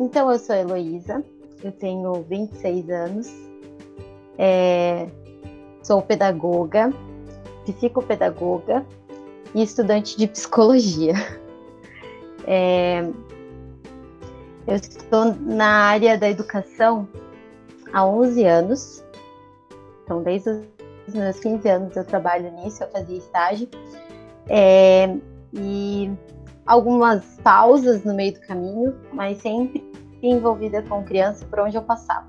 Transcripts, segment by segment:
então, eu sou Heloísa, eu tenho 26 anos, é, sou pedagoga, psicopedagoga e estudante de psicologia. É, eu estou na área da educação há 11 anos, então desde os meus 15 anos eu trabalho nisso, eu fazia estágio. É, e algumas pausas no meio do caminho, mas sempre envolvida com criança por onde eu passava.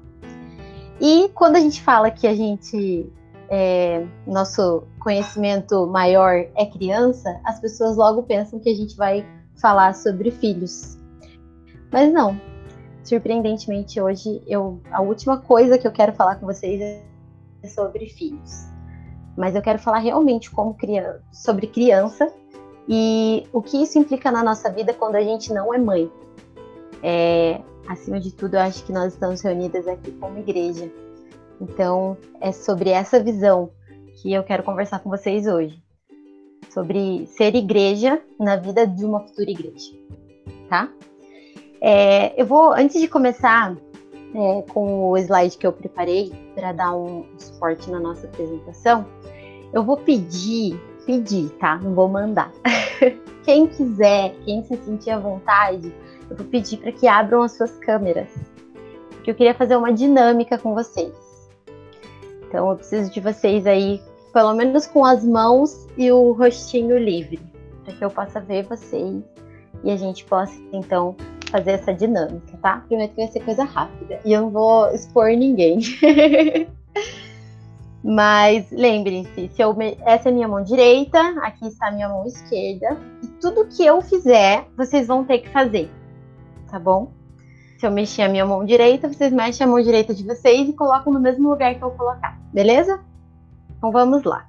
E quando a gente fala que a gente é, nosso conhecimento maior é criança, as pessoas logo pensam que a gente vai falar sobre filhos. Mas não. Surpreendentemente hoje eu a última coisa que eu quero falar com vocês é sobre filhos. Mas eu quero falar realmente como criança, sobre criança e o que isso implica na nossa vida quando a gente não é mãe. É, acima de tudo, eu acho que nós estamos reunidas aqui como igreja. Então, é sobre essa visão que eu quero conversar com vocês hoje. Sobre ser igreja na vida de uma futura igreja, tá? É, eu vou, antes de começar é, com o slide que eu preparei para dar um suporte na nossa apresentação, eu vou pedir pedir, tá? Não vou mandar. quem quiser, quem se sentir à vontade, eu vou pedir para que abram as suas câmeras, porque eu queria fazer uma dinâmica com vocês. Então eu preciso de vocês aí, pelo menos com as mãos e o rostinho livre, para que eu possa ver vocês e a gente possa então fazer essa dinâmica, tá? Prometo que vai ser coisa rápida e eu não vou expor ninguém. Mas lembrem-se, se eu essa é minha mão direita, aqui está a minha mão esquerda, e tudo que eu fizer, vocês vão ter que fazer, tá bom? Se eu mexer a minha mão direita, vocês mexem a mão direita de vocês e colocam no mesmo lugar que eu colocar, beleza? Então vamos lá.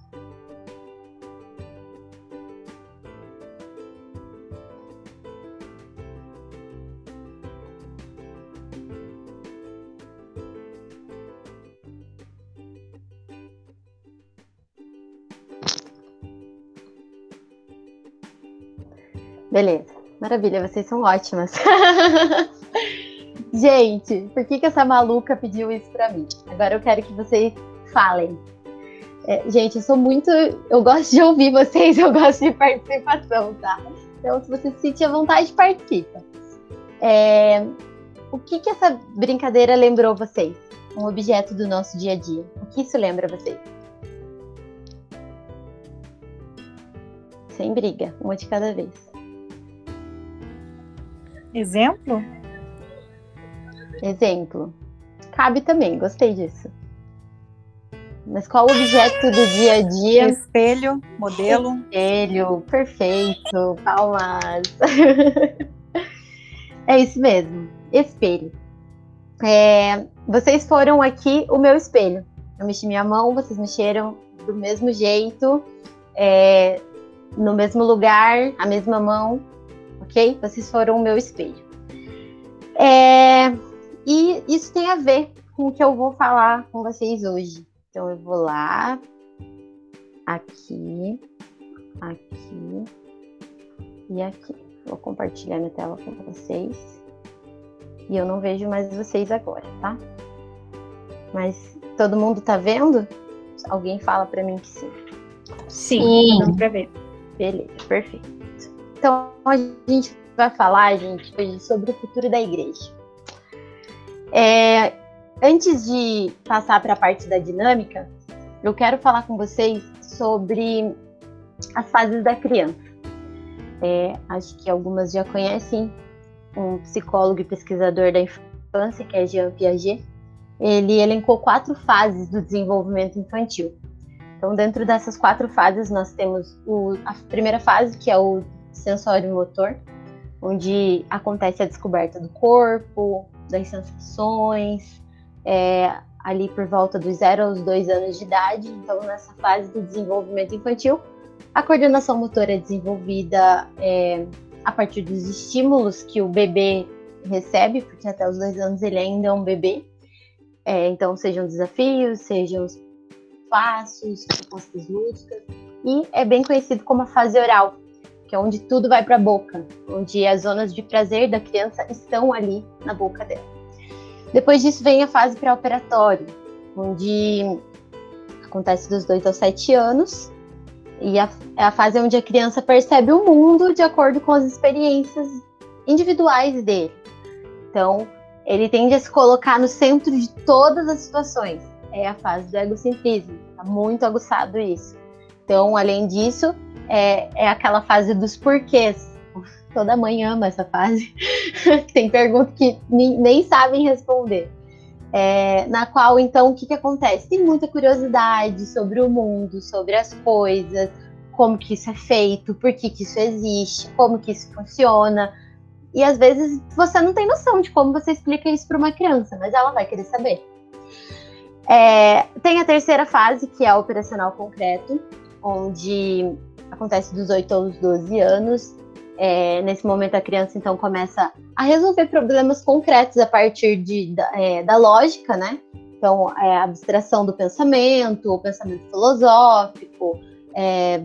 Beleza. Maravilha, vocês são ótimas. Gente, por que, que essa maluca pediu isso pra mim? Agora eu quero que vocês falem. É, gente, eu sou muito. Eu gosto de ouvir vocês, eu gosto de participação, tá? Então, se você se sentir à vontade, participa. É, o que, que essa brincadeira lembrou vocês? Um objeto do nosso dia a dia. O que isso lembra vocês? Sem briga, uma de cada vez. Exemplo? Exemplo. Cabe também, gostei disso. Mas qual o objeto do dia a dia? Espelho, modelo. Espelho, perfeito. Palmas. é isso mesmo. Espelho. É, vocês foram aqui o meu espelho. Eu mexi minha mão, vocês mexeram do mesmo jeito, é, no mesmo lugar, a mesma mão ok? Vocês foram o meu espelho. É, e isso tem a ver com o que eu vou falar com vocês hoje. Então eu vou lá, aqui, aqui e aqui. Vou compartilhar minha tela com vocês. E eu não vejo mais vocês agora, tá? Mas todo mundo tá vendo? Alguém fala para mim que sim. Sim, sim. para ver. Beleza, perfeito. Então, a gente vai falar, gente, hoje sobre o futuro da igreja. É, antes de passar para a parte da dinâmica, eu quero falar com vocês sobre as fases da criança. É, acho que algumas já conhecem um psicólogo e pesquisador da infância, que é Jean Piaget. Ele elencou quatro fases do desenvolvimento infantil. Então, dentro dessas quatro fases, nós temos o, a primeira fase, que é o sensório motor, onde acontece a descoberta do corpo, das sensações, é, ali por volta dos 0 aos 2 anos de idade. Então, nessa fase do desenvolvimento infantil, a coordenação motora é desenvolvida é, a partir dos estímulos que o bebê recebe, porque até os dois anos ele ainda é um bebê. É, então, sejam desafios, sejam os passos, propostas lúdicas. E é bem conhecido como a fase oral, que é onde tudo vai para a boca, onde as zonas de prazer da criança estão ali na boca dela. Depois disso vem a fase pré-operatória, onde acontece dos 2 aos 7 anos, e a, é a fase onde a criança percebe o mundo de acordo com as experiências individuais dele. Então, ele tende a se colocar no centro de todas as situações. É a fase do egocentrismo. Está muito aguçado isso. Então, além disso, é, é aquela fase dos porquês. Toda mãe ama essa fase. Tem perguntas que nem, nem sabem responder. É, na qual, então, o que, que acontece? Tem muita curiosidade sobre o mundo, sobre as coisas, como que isso é feito, por que, que isso existe, como que isso funciona. E às vezes você não tem noção de como você explica isso para uma criança, mas ela vai querer saber. É, tem a terceira fase, que é o operacional concreto, onde acontece dos 8 aos 12 anos. É, nesse momento, a criança então começa a resolver problemas concretos a partir de, da, é, da lógica, né? Então, é, a abstração do pensamento, o pensamento filosófico, é,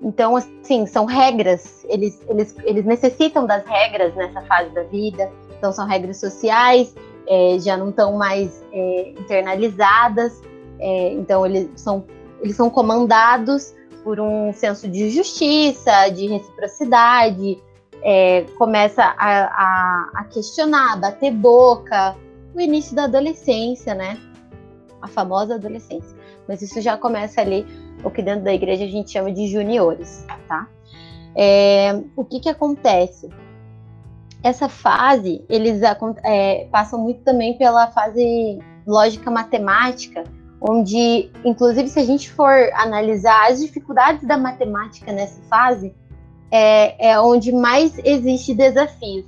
então, assim, são regras, eles, eles, eles necessitam das regras nessa fase da vida, então são regras sociais, é, já não estão mais é, internalizadas, é, então eles são, eles são comandados por um senso de justiça, de reciprocidade, é, começa a, a, a questionar, a bater boca, o início da adolescência, né? A famosa adolescência. Mas isso já começa ali o que dentro da igreja a gente chama de juniores, tá? É, o que que acontece? Essa fase, eles é, passam muito também pela fase lógica matemática, onde, inclusive, se a gente for analisar as dificuldades da matemática nessa fase, é, é onde mais existe desafios.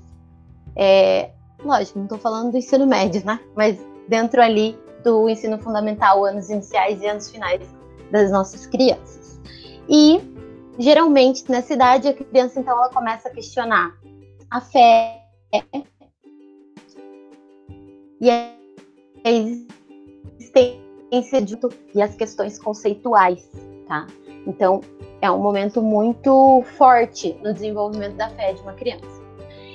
É, lógico, não estou falando do ensino médio, né? Mas dentro ali do ensino fundamental, anos iniciais e anos finais das nossas crianças. E geralmente na cidade a criança então ela começa a questionar a fé e a existência de e as questões conceituais, tá? Então é um momento muito forte no desenvolvimento da fé de uma criança.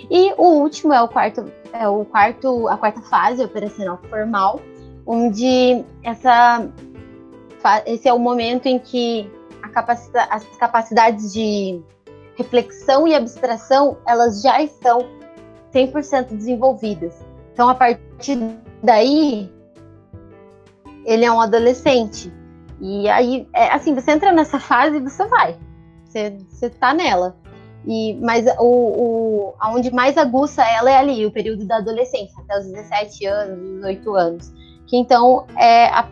E o último é o quarto, é o quarto, a quarta fase operacional formal, onde essa esse é o momento em que capacita as capacidades de reflexão e abstração elas já estão 100% desenvolvidas. Então, a partir daí, ele é um adolescente. E aí, é, assim, você entra nessa fase e você vai. Você, você tá nela. E, mas o, o, aonde mais aguça ela é ali, o período da adolescência, até os 17 anos, 18 anos. Que então é a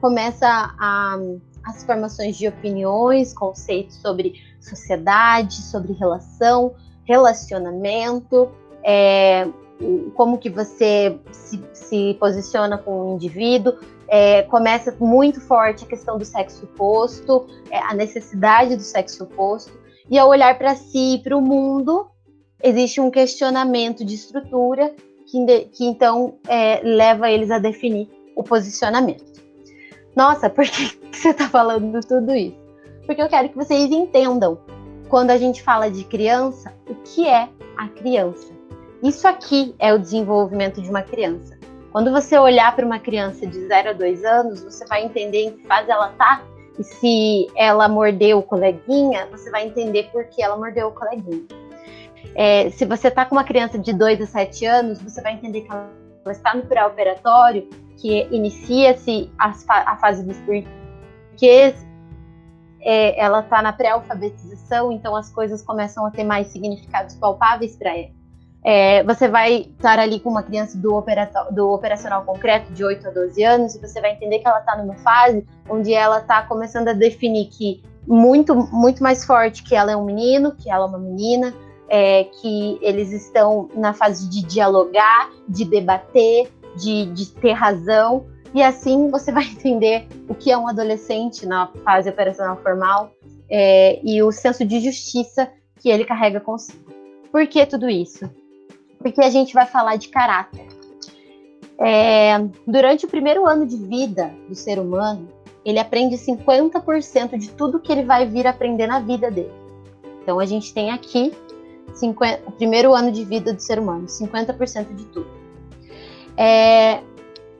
começa a, as formações de opiniões, conceitos sobre sociedade, sobre relação, relacionamento, é, como que você se, se, posiciona com o indivíduo. É, começa muito forte a questão do sexo oposto, é, a necessidade do sexo oposto, e ao olhar para si e para o mundo, existe um questionamento de estrutura que, que então é, leva eles a definir o posicionamento. Nossa, por que você está falando tudo isso? Porque eu quero que vocês entendam, quando a gente fala de criança, o que é a criança. Isso aqui é o desenvolvimento de uma criança. Quando você olhar para uma criança de 0 a 2 anos, você vai entender em que fase ela está. E se ela mordeu o coleguinha, você vai entender por que ela mordeu o coleguinha. É, se você está com uma criança de 2 a 7 anos, você vai entender que ela está no pré-operatório que inicia-se a, fase dos porquês, é, ela está na pré-alfabetização, então as coisas começam a ter mais significados palpáveis para ela. É, você vai estar ali com uma criança do, do, operacional concreto de 8 a 12 anos e você vai entender que ela está numa fase onde ela está começando a definir que muito, muito mais forte que ela é um menino, que ela é uma menina, é, que eles estão na fase de dialogar, de debater, de, de ter razão, e assim você vai entender o que é um adolescente na fase operacional formal é, e o senso de justiça que ele carrega consigo. Por que tudo isso? Porque a gente vai falar de caráter. É, durante o primeiro ano de vida do ser humano, ele aprende 50% de tudo que ele vai vir aprender na vida dele. Então a gente tem aqui 50, o primeiro ano de vida do ser humano, 50% de tudo. É,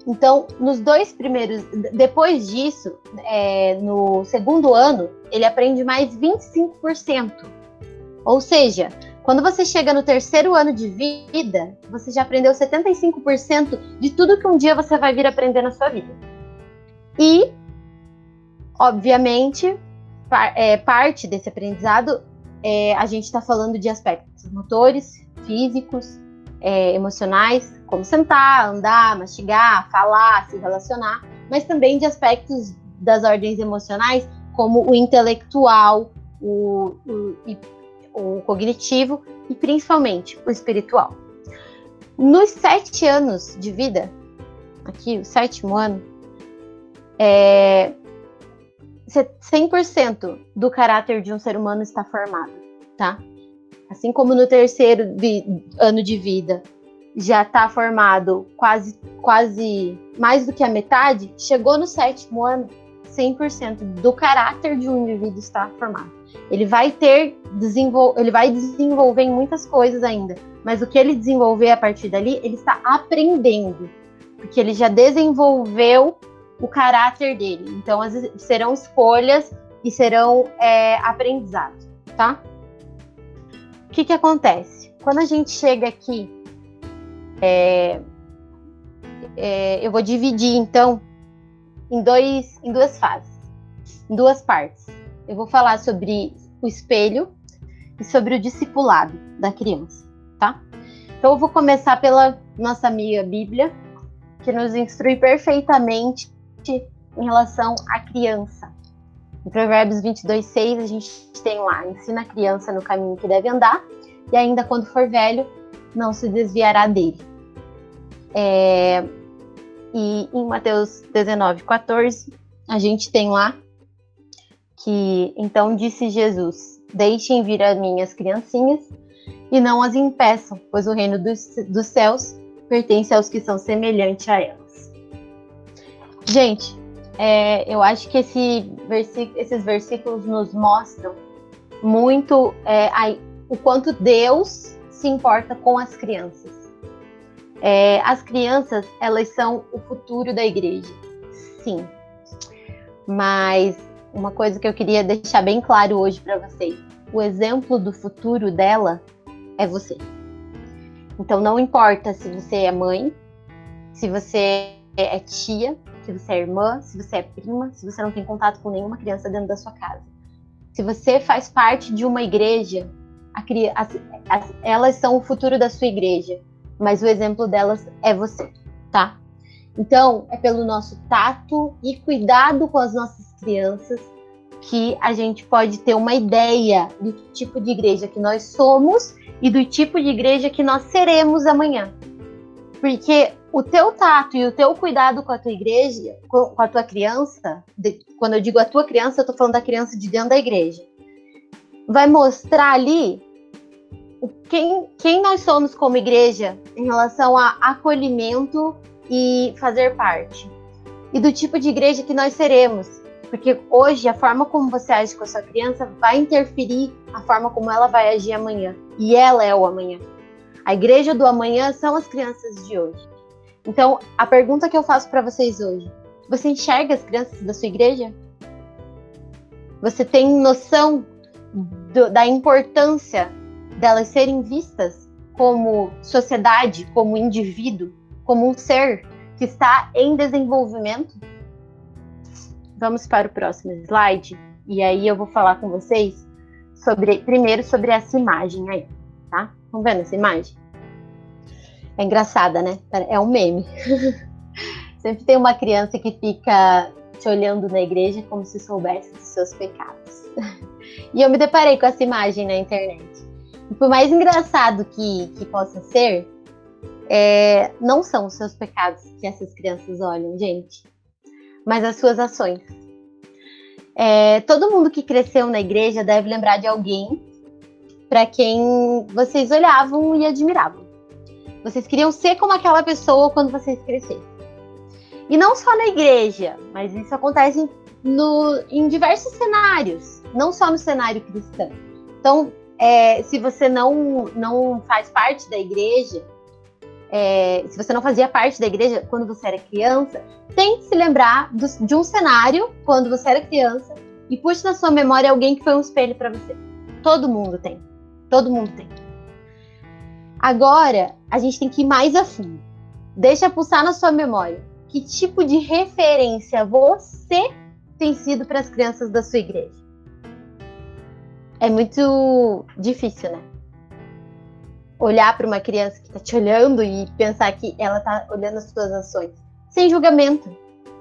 então, nos dois primeiros, depois disso, é, no segundo ano, ele aprende mais 25%. Ou seja, quando você chega no terceiro ano de vida, você já aprendeu 75% de tudo que um dia você vai vir aprender na sua vida. E, obviamente, par, é, parte desse aprendizado, é, a gente está falando de aspectos motores, físicos, é, emocionais, como sentar, andar, mastigar, falar, se relacionar, mas também de aspectos das ordens emocionais, como o intelectual, o, o, o cognitivo e principalmente o espiritual. Nos sete anos de vida, aqui, o sétimo ano, é, 100% do caráter de um ser humano está formado, tá? Assim como no terceiro de, ano de vida já está formado quase, quase mais do que a metade, chegou no sétimo ano, 100% do caráter de um indivíduo está formado. Ele vai ter desenvol ele vai desenvolver em muitas coisas ainda, mas o que ele desenvolver a partir dali, ele está aprendendo, porque ele já desenvolveu o caráter dele. Então, as, serão escolhas e serão é, aprendizados, tá? O que que acontece? Quando a gente chega aqui, é, é, eu vou dividir então em, dois, em duas fases, em duas partes. Eu vou falar sobre o espelho e sobre o discipulado da criança, tá? Então eu vou começar pela nossa amiga Bíblia, que nos instrui perfeitamente em relação à criança. Em Provérbios 22, 6, a gente tem lá: ensina a criança no caminho que deve andar, e ainda quando for velho, não se desviará dele. É, e em Mateus 19, 14, a gente tem lá que então disse Jesus: Deixem vir as minhas criancinhas e não as impeçam, pois o reino dos, dos céus pertence aos que são semelhantes a elas. Gente, é, eu acho que esse esses versículos nos mostram muito é, a, o quanto Deus se importa com as crianças. É, as crianças, elas são o futuro da igreja, sim. Mas uma coisa que eu queria deixar bem claro hoje para vocês: o exemplo do futuro dela é você. Então não importa se você é mãe, se você é tia, se você é irmã, se você é prima, se você não tem contato com nenhuma criança dentro da sua casa. Se você faz parte de uma igreja, a, a, elas são o futuro da sua igreja mas o exemplo delas é você, tá? Então, é pelo nosso tato e cuidado com as nossas crianças que a gente pode ter uma ideia do tipo de igreja que nós somos e do tipo de igreja que nós seremos amanhã. Porque o teu tato e o teu cuidado com a tua igreja, com, a tua criança, de, quando eu digo a tua criança, eu tô falando da criança de dentro da igreja, vai mostrar ali quem, quem nós somos como igreja em relação a acolhimento e fazer parte. E do tipo de igreja que nós seremos. Porque hoje a forma como você age com a sua criança vai interferir a forma como ela vai agir amanhã. E ela é o amanhã. A igreja do amanhã são as crianças de hoje. Então, a pergunta que eu faço para vocês hoje: você enxerga as crianças da sua igreja? Você tem noção do, da importância delas serem vistas como sociedade, como indivíduo, como um ser que está em desenvolvimento? Vamos para o próximo slide e aí eu vou falar com vocês sobre primeiro sobre essa imagem aí, tá? Estão vendo essa imagem? É engraçada, né? É um meme. Sempre tem uma criança que fica te olhando na igreja como se soubesse dos seus pecados. E eu me deparei com essa imagem na internet. E por mais engraçado que, que possa ser, é, não são os seus pecados que essas crianças olham, gente, mas as suas ações. É, todo mundo que cresceu na igreja deve lembrar de alguém para quem vocês olhavam e admiravam. Vocês queriam ser como aquela pessoa quando vocês crescerem. E não só na igreja, mas isso acontece no, em diversos cenários, não só no cenário cristão Então, é, se você não, não faz parte da igreja, é, se você não fazia parte da igreja quando você era criança, tente se lembrar do, de um cenário quando você era criança e puxe na sua memória alguém que foi um espelho para você. Todo mundo tem. Todo mundo tem. Agora, a gente tem que ir mais a fundo. Deixa pulsar na sua memória. Que tipo de referência você tem sido para as crianças da sua igreja? É muito difícil, né? Olhar para uma criança que está te olhando e pensar que ela está olhando as suas ações. Sem julgamento,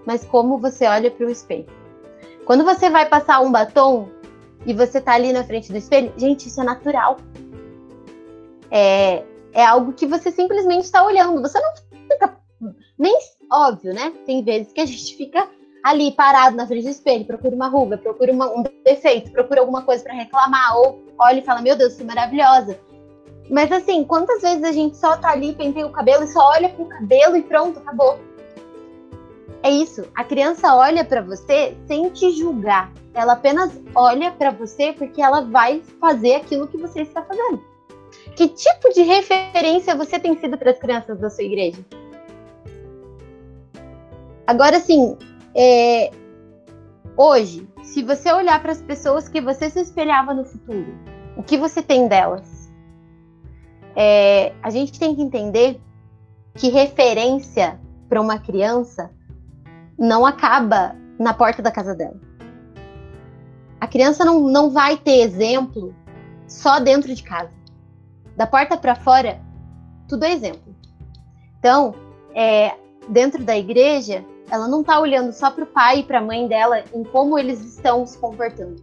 mas como você olha para o espelho. Quando você vai passar um batom e você tá ali na frente do espelho, gente, isso é natural. É, é algo que você simplesmente está olhando. Você não fica. Nem óbvio, né? Tem vezes que a gente fica ali parado na frente do espelho, procura uma ruga, procura uma, um defeito, procura alguma coisa para reclamar, ou olha e fala: Meu Deus, que maravilhosa. Mas assim, quantas vezes a gente só tá ali, penteia o cabelo e só olha pro cabelo e pronto, acabou. É isso. A criança olha para você sem te julgar. Ela apenas olha para você porque ela vai fazer aquilo que você está fazendo. Que tipo de referência você tem sido para as crianças da sua igreja? Agora, sim, é... hoje, se você olhar para as pessoas que você se espelhava no futuro, o que você tem delas? É... A gente tem que entender que referência para uma criança não acaba na porta da casa dela. A criança não, não vai ter exemplo só dentro de casa da porta para fora, tudo é exemplo. Então, é, dentro da igreja, ela não está olhando só para o pai e para a mãe dela em como eles estão se comportando.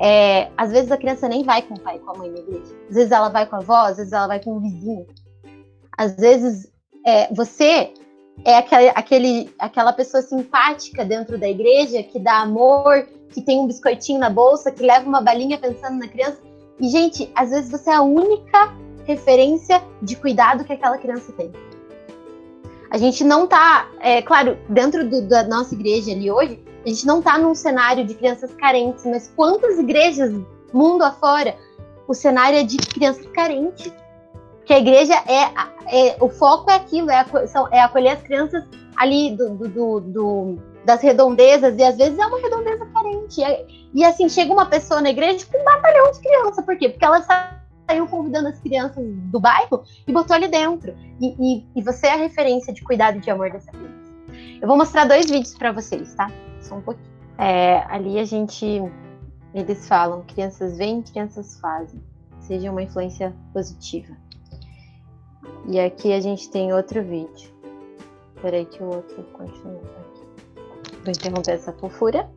É, às vezes a criança nem vai com o pai e com a mãe na igreja. Às vezes ela vai com a avó, às vezes ela vai com o vizinho. Às vezes é, você é aquele, aquele, aquela pessoa simpática dentro da igreja que dá amor, que tem um biscoitinho na bolsa, que leva uma balinha pensando na criança. E, gente, às vezes você é a única referência de cuidado que aquela criança tem. A gente não tá, é, claro, dentro do, da nossa igreja ali hoje, a gente não tá num cenário de crianças carentes, mas quantas igrejas, mundo afora, o cenário é de crianças carentes? Que a igreja é, é o foco é aquilo, é, são, é acolher as crianças ali do, do, do, das redondezas, e às vezes é uma redondeza carente. E, e assim, chega uma pessoa na igreja com um batalhão de criança. Por quê? Porque ela saiu convidando as crianças do bairro e botou ali dentro. E, e, e você é a referência de cuidado e de amor dessa criança. Eu vou mostrar dois vídeos para vocês, tá? Só um pouquinho. É, ali a gente. Eles falam: crianças veem, crianças fazem. Seja uma influência positiva. E aqui a gente tem outro vídeo. Espera que o outro continua aqui. Vou interromper essa fofura.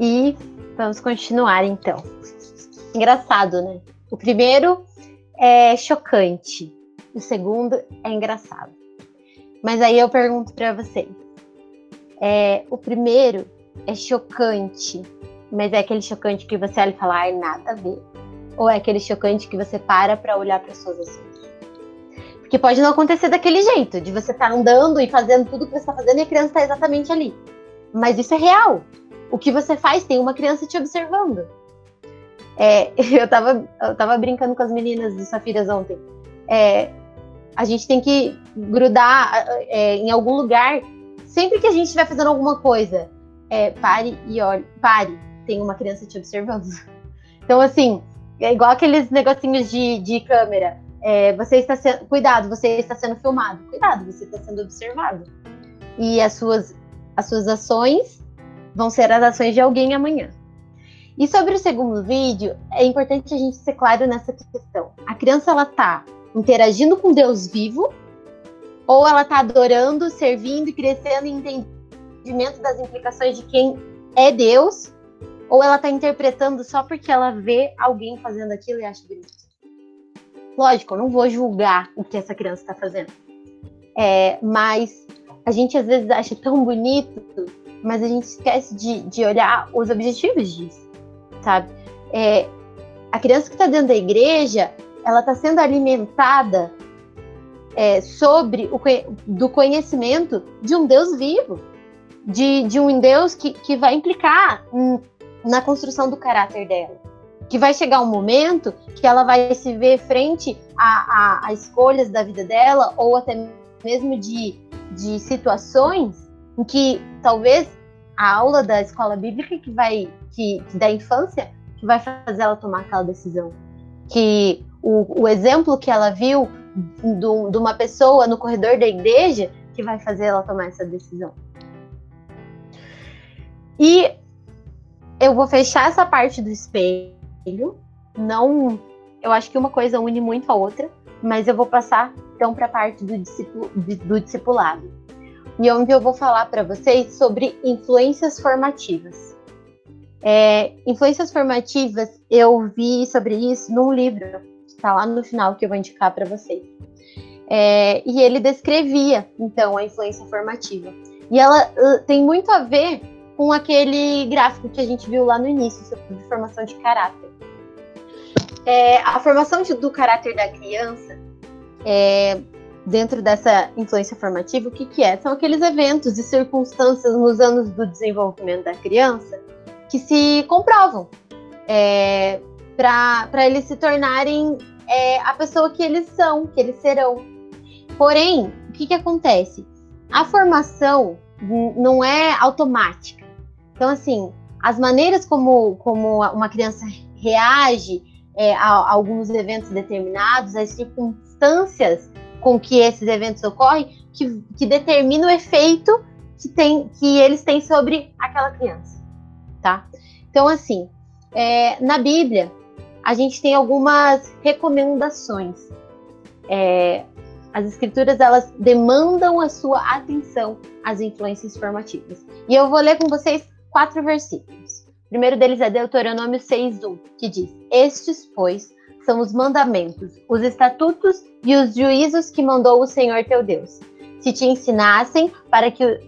E vamos continuar então. Engraçado, né? O primeiro é chocante, o segundo é engraçado. Mas aí eu pergunto para vocês: é, o primeiro é chocante, mas é aquele chocante que você olha e fala, ai, nada a ver. Ou é aquele chocante que você para para olhar para suas ações? Porque pode não acontecer daquele jeito, de você estar tá andando e fazendo tudo que você está fazendo e a criança está exatamente ali. Mas isso é real o que você faz, tem uma criança te observando. É, eu, tava, eu tava brincando com as meninas do Safiras ontem. É, a gente tem que grudar é, em algum lugar. Sempre que a gente estiver fazendo alguma coisa, é, pare e olhe. Pare, tem uma criança te observando. Então, assim, é igual aqueles negocinhos de, de câmera. É, você está sendo. Cuidado, você está sendo filmado. Cuidado, você está sendo observado. E as suas, as suas ações vão ser as ações de alguém amanhã. E sobre o segundo vídeo, é importante a gente ser claro nessa questão. A criança ela tá interagindo com Deus vivo ou ela tá adorando, servindo e crescendo em entendimento das implicações de quem é Deus, ou ela tá interpretando só porque ela vê alguém fazendo aquilo e acha bonito. Lógico, eu não vou julgar o que essa criança está fazendo. É, mas a gente às vezes acha tão bonito mas a gente esquece de, de olhar os objetivos disso, sabe? É, a criança que está dentro da igreja, ela está sendo alimentada é, sobre o do conhecimento de um Deus vivo, de, de um Deus que, que vai implicar na construção do caráter dela. que vai chegar um momento que ela vai se ver frente a, a, a escolhas da vida dela ou até mesmo de, de situações em que talvez a aula da escola bíblica que vai que, que da infância que vai fazer ela tomar aquela decisão que o, o exemplo que ela viu de uma pessoa no corredor da igreja que vai fazer ela tomar essa decisão e eu vou fechar essa parte do espelho. Não, eu acho que uma coisa une muito a outra, mas eu vou passar então para a parte do, discipu, do discipulado. E onde eu vou falar para vocês sobre influências formativas. É, influências formativas, eu vi sobre isso num livro, está lá no final, que eu vou indicar para vocês. É, e ele descrevia, então, a influência formativa. E ela uh, tem muito a ver com aquele gráfico que a gente viu lá no início sobre formação de caráter. É, a formação de, do caráter da criança, é, dentro dessa influência formativa, o que, que é? São aqueles eventos e circunstâncias nos anos do desenvolvimento da criança que se comprovam é, para eles se tornarem é, a pessoa que eles são, que eles serão. Porém, o que, que acontece? A formação não é automática. Então, assim, as maneiras como, como uma criança reage é, a, a, alguns eventos determinados, as circunstâncias com que esses eventos ocorrem, que, que determina o efeito que, tem, que eles têm sobre aquela criança, tá? Então, assim, é, na Bíblia, a gente tem algumas recomendações. É, as escrituras, elas demandam a sua atenção às influências formativas. E eu vou ler com vocês quatro versículos. O primeiro deles é Deuteronômio 6:1, que diz: Estes, pois, são os mandamentos, os estatutos e os juízos que mandou o Senhor teu Deus. Se te ensinassem para que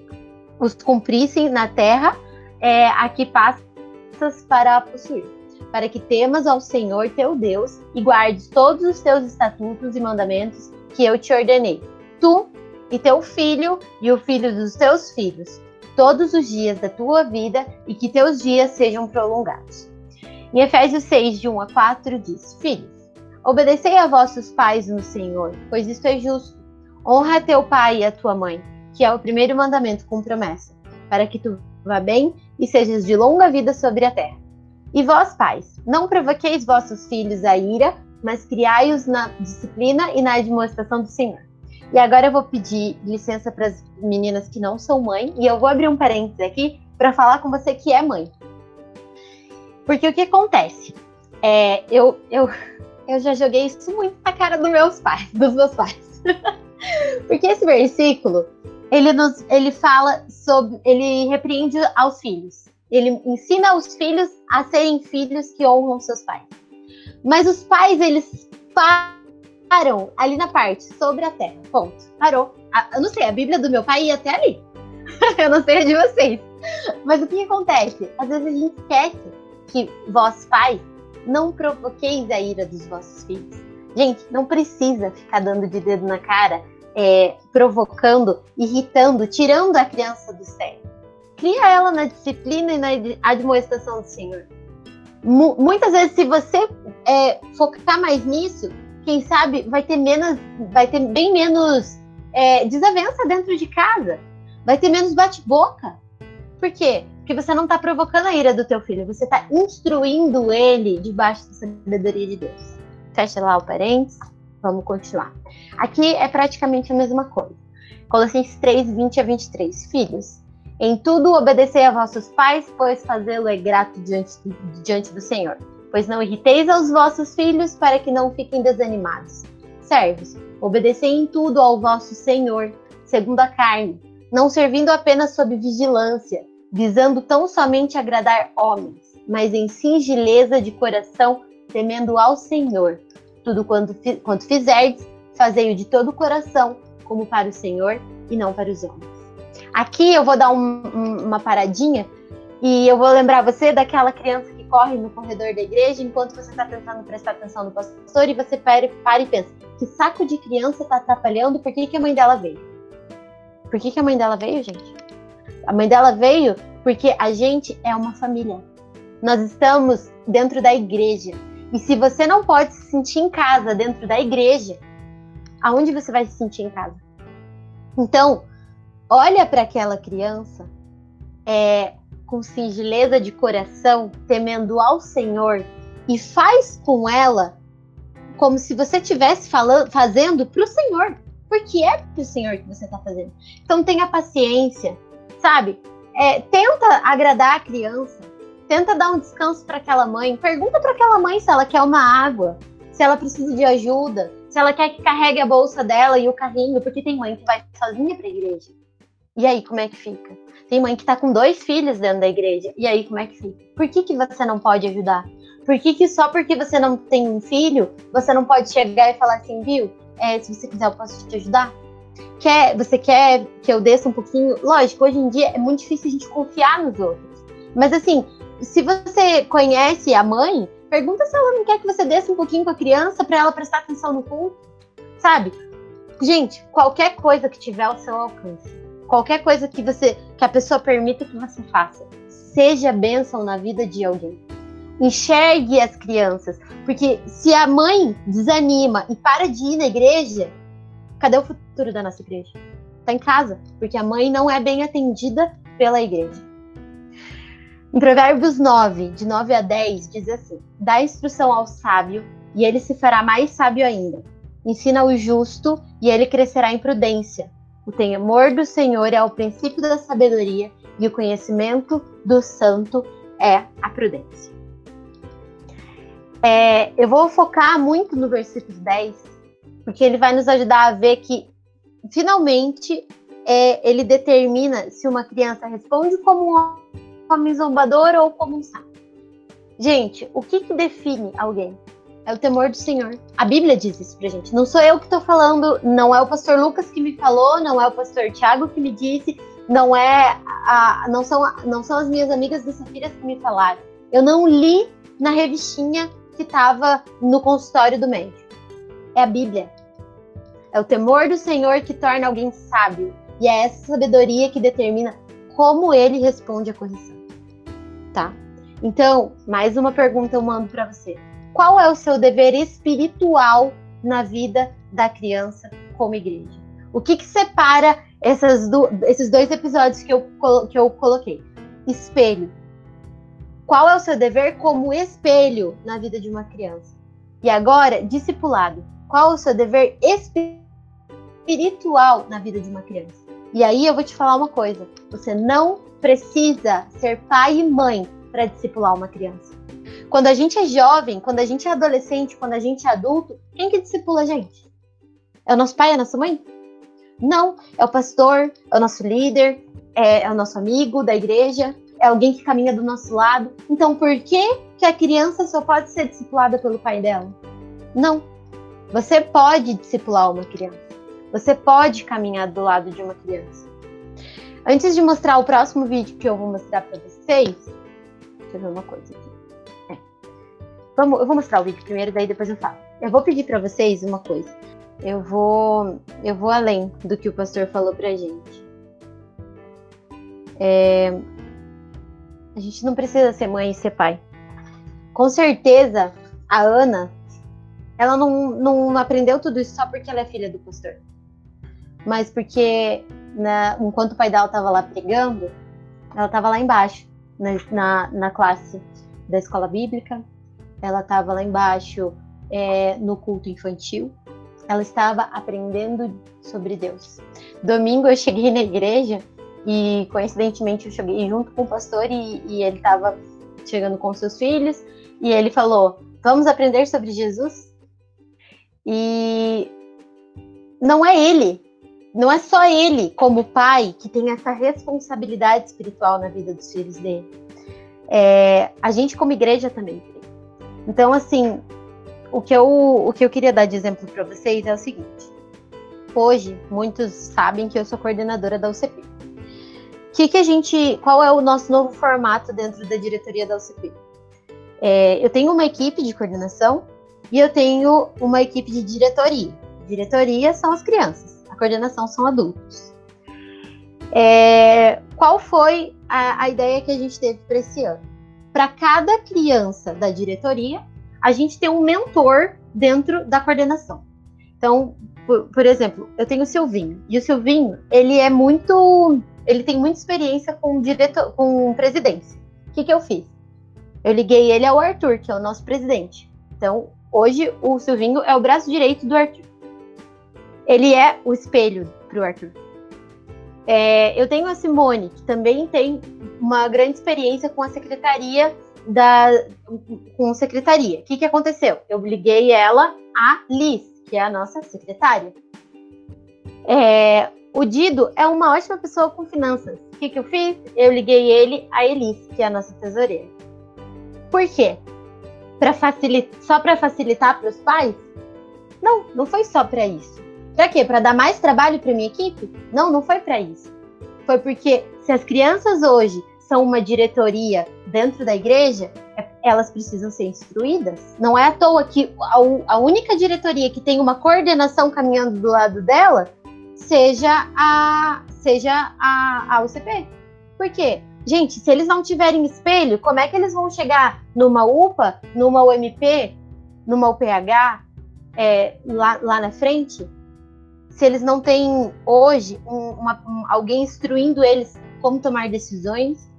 os cumprissem na terra, é, a que passas para possuir, para que temas ao Senhor teu Deus e guardes todos os teus estatutos e mandamentos que eu te ordenei, tu e teu filho e o filho dos teus filhos, todos os dias da tua vida e que teus dias sejam prolongados. Em Efésios 6, de 1 a 4, diz: Filhos, obedecei a vossos pais no Senhor, pois isto é justo. Honra a teu pai e a tua mãe, que é o primeiro mandamento com promessa, para que tu vá bem e sejas de longa vida sobre a terra. E vós, pais, não provoqueis vossos filhos a ira, mas criai-os na disciplina e na demonstração do Senhor. E agora eu vou pedir licença para as meninas que não são mãe, e eu vou abrir um parênteses aqui para falar com você que é mãe. Porque o que acontece? É, eu, eu, eu já joguei isso muito na cara dos meus pais, dos meus pais. Porque esse versículo, ele nos ele fala sobre, ele repreende aos filhos. Ele ensina os filhos a serem filhos que honram seus pais. Mas os pais, eles param ali na parte sobre a terra. Ponto. Parou. Eu não sei, a Bíblia do meu pai ia até ali. eu não sei a de vocês. Mas o que acontece? Às vezes a gente esquece que vós, pais, não provoqueis a ira dos vossos filhos. Gente, não precisa ficar dando de dedo na cara, é, provocando, irritando, tirando a criança do sério. Cria ela na disciplina e na admoestação do Senhor. M muitas vezes, se você é, focar mais nisso, quem sabe vai ter menos, vai ter bem menos é, desavença dentro de casa, vai ter menos bate-boca. Por quê? Porque você não está provocando a ira do teu filho, você está instruindo ele debaixo da sabedoria de Deus. Fecha lá o parênteses, vamos continuar. Aqui é praticamente a mesma coisa. Colossenses 3, 20 a 23. Filhos, em tudo obedecei a vossos pais, pois fazê-lo é grato diante do, diante do Senhor pois não irriteis aos vossos filhos para que não fiquem desanimados. Servos, obedecei em tudo ao vosso Senhor, segundo a carne, não servindo apenas sob vigilância, visando tão somente agradar homens, mas em singeleza de coração, temendo ao Senhor. Tudo quanto, quanto fizerdes, fazei-o de todo o coração, como para o Senhor e não para os homens. Aqui eu vou dar um, um, uma paradinha e eu vou lembrar você daquela criança que corre no corredor da igreja enquanto você está tentando prestar atenção no pastor e você para, para e pensa: que saco de criança está atrapalhando? Por que, que a mãe dela veio? Por que, que a mãe dela veio, gente? A mãe dela veio porque a gente é uma família. Nós estamos dentro da igreja. E se você não pode se sentir em casa dentro da igreja, aonde você vai se sentir em casa? Então, olha para aquela criança é, com singeleza de coração, temendo ao Senhor, e faz com ela como se você estivesse fazendo para o Senhor, porque é para o Senhor que você está fazendo. Então tenha paciência, sabe? É, tenta agradar a criança, tenta dar um descanso para aquela mãe, pergunta para aquela mãe se ela quer uma água, se ela precisa de ajuda, se ela quer que carregue a bolsa dela e o carrinho, porque tem mãe que vai sozinha para a igreja. E aí, como é que fica? Tem mãe que está com dois filhos dentro da igreja. E aí, como é que fica? Por que, que você não pode ajudar? Por que, que só porque você não tem um filho, você não pode chegar e falar assim, viu? É, se você quiser, eu posso te ajudar? Quer, você quer que eu desça um pouquinho? Lógico, hoje em dia é muito difícil a gente confiar nos outros. Mas assim, se você conhece a mãe, pergunta se ela não quer que você desça um pouquinho com a criança para ela prestar atenção no culto, sabe? Gente, qualquer coisa que tiver ao seu alcance, qualquer coisa que você que a pessoa permita que você faça, seja bênção na vida de alguém. Enxergue as crianças, porque se a mãe desanima e para de ir na igreja, cadê o futuro da nossa igreja? Está em casa, porque a mãe não é bem atendida pela igreja. Em Provérbios 9, de 9 a 10, diz assim: Dá instrução ao sábio, e ele se fará mais sábio ainda. Ensina o justo, e ele crescerá em prudência. O temor do Senhor é o princípio da sabedoria, e o conhecimento do santo é a prudência. É, eu vou focar muito no versículo 10, porque ele vai nos ajudar a ver que, finalmente, é, ele determina se uma criança responde como um homem zombador ou como um sábio. Gente, o que, que define alguém? É o temor do Senhor. A Bíblia diz isso pra gente. Não sou eu que estou falando, não é o pastor Lucas que me falou, não é o pastor Tiago que me disse, não é a, não são, não são as minhas amigas do Safiras que me falaram. Eu não li na revistinha que estava no consultório do médico. É a Bíblia. É o temor do Senhor que torna alguém sábio. E é essa sabedoria que determina como ele responde a correção tá? Então, mais uma pergunta eu mando para você. Qual é o seu dever espiritual na vida da criança como igreja? O que, que separa do, esses dois episódios que eu, que eu coloquei? Espelho. Qual é o seu dever como espelho na vida de uma criança? E agora, discipulado. Qual é o seu dever espiritual na vida de uma criança? E aí eu vou te falar uma coisa: você não precisa ser pai e mãe para discipular uma criança. Quando a gente é jovem, quando a gente é adolescente, quando a gente é adulto, quem que discipula a gente? É o nosso pai, é a nossa mãe? Não, é o pastor, é o nosso líder, é, é o nosso amigo da igreja, é alguém que caminha do nosso lado. Então, por que, que a criança só pode ser discipulada pelo pai dela? Não. Você pode discipular uma criança. Você pode caminhar do lado de uma criança. Antes de mostrar o próximo vídeo que eu vou mostrar para vocês, deixa eu ver uma coisa aqui. Vamos, eu vou mostrar o vídeo primeiro, daí depois eu falo. Eu vou pedir para vocês uma coisa. Eu vou, eu vou além do que o pastor falou pra gente. É, a gente não precisa ser mãe e ser pai. Com certeza, a Ana, ela não, não aprendeu tudo isso só porque ela é filha do pastor. Mas porque na, enquanto o pai dela estava lá pregando, ela estava lá embaixo, na, na, na, classe da escola bíblica, ela estava lá embaixo é, no culto infantil, ela estava aprendendo sobre Deus. Domingo eu cheguei na igreja e coincidentemente eu cheguei junto com o pastor e, e ele estava chegando com seus filhos e ele falou: Vamos aprender sobre Jesus? E não é ele não é só ele, como pai, que tem essa responsabilidade espiritual na vida dos filhos dele. É, a gente, como igreja, também. Então, assim, o que eu, o que eu queria dar de exemplo para vocês é o seguinte. Hoje, muitos sabem que eu sou coordenadora da UCP. Que que a gente, qual é o nosso novo formato dentro da diretoria da UCP? É, eu tenho uma equipe de coordenação e eu tenho uma equipe de diretoria. Diretoria são as crianças coordenação são adultos. É, qual foi a, a, ideia que a gente teve para esse ano? Para cada criança da diretoria, a gente tem um mentor dentro da coordenação. Então, por, por, exemplo, eu tenho o Silvinho, e o Silvinho, ele é muito. Ele tem muita experiência com diretor, com presidência. O que, que eu fiz? Eu liguei ele ao Arthur, que é o nosso presidente. Então, hoje o Silvinho é o braço direito do Arthur. Ele é o espelho para o Arthur. É, eu tenho a Simone, que também tem uma grande experiência com a secretaria da com secretaria. O que, que aconteceu? Eu liguei ela a Liz, que é a nossa secretária. É, o Dido é uma ótima pessoa com finanças. O que, que eu fiz? Eu liguei ele a Elis, que é a nossa tesoureira. Por quê? Pra facilitar, só para facilitar para os pais? Não, não foi só para isso. Para quê? Para dar mais trabalho para minha equipe? Não, não foi para isso. Foi porque se as crianças hoje são uma diretoria dentro da igreja, é, elas precisam ser instruídas. Não é à toa que a, a única diretoria que tem uma coordenação caminhando do lado dela seja a seja a, a UCP. Por quê? Gente, se eles não tiverem espelho, como é que eles vão chegar numa UPA, numa UMP, numa UPH, é, lá, lá na frente? Se eles não têm hoje um, uma, um, alguém instruindo eles como tomar decisões,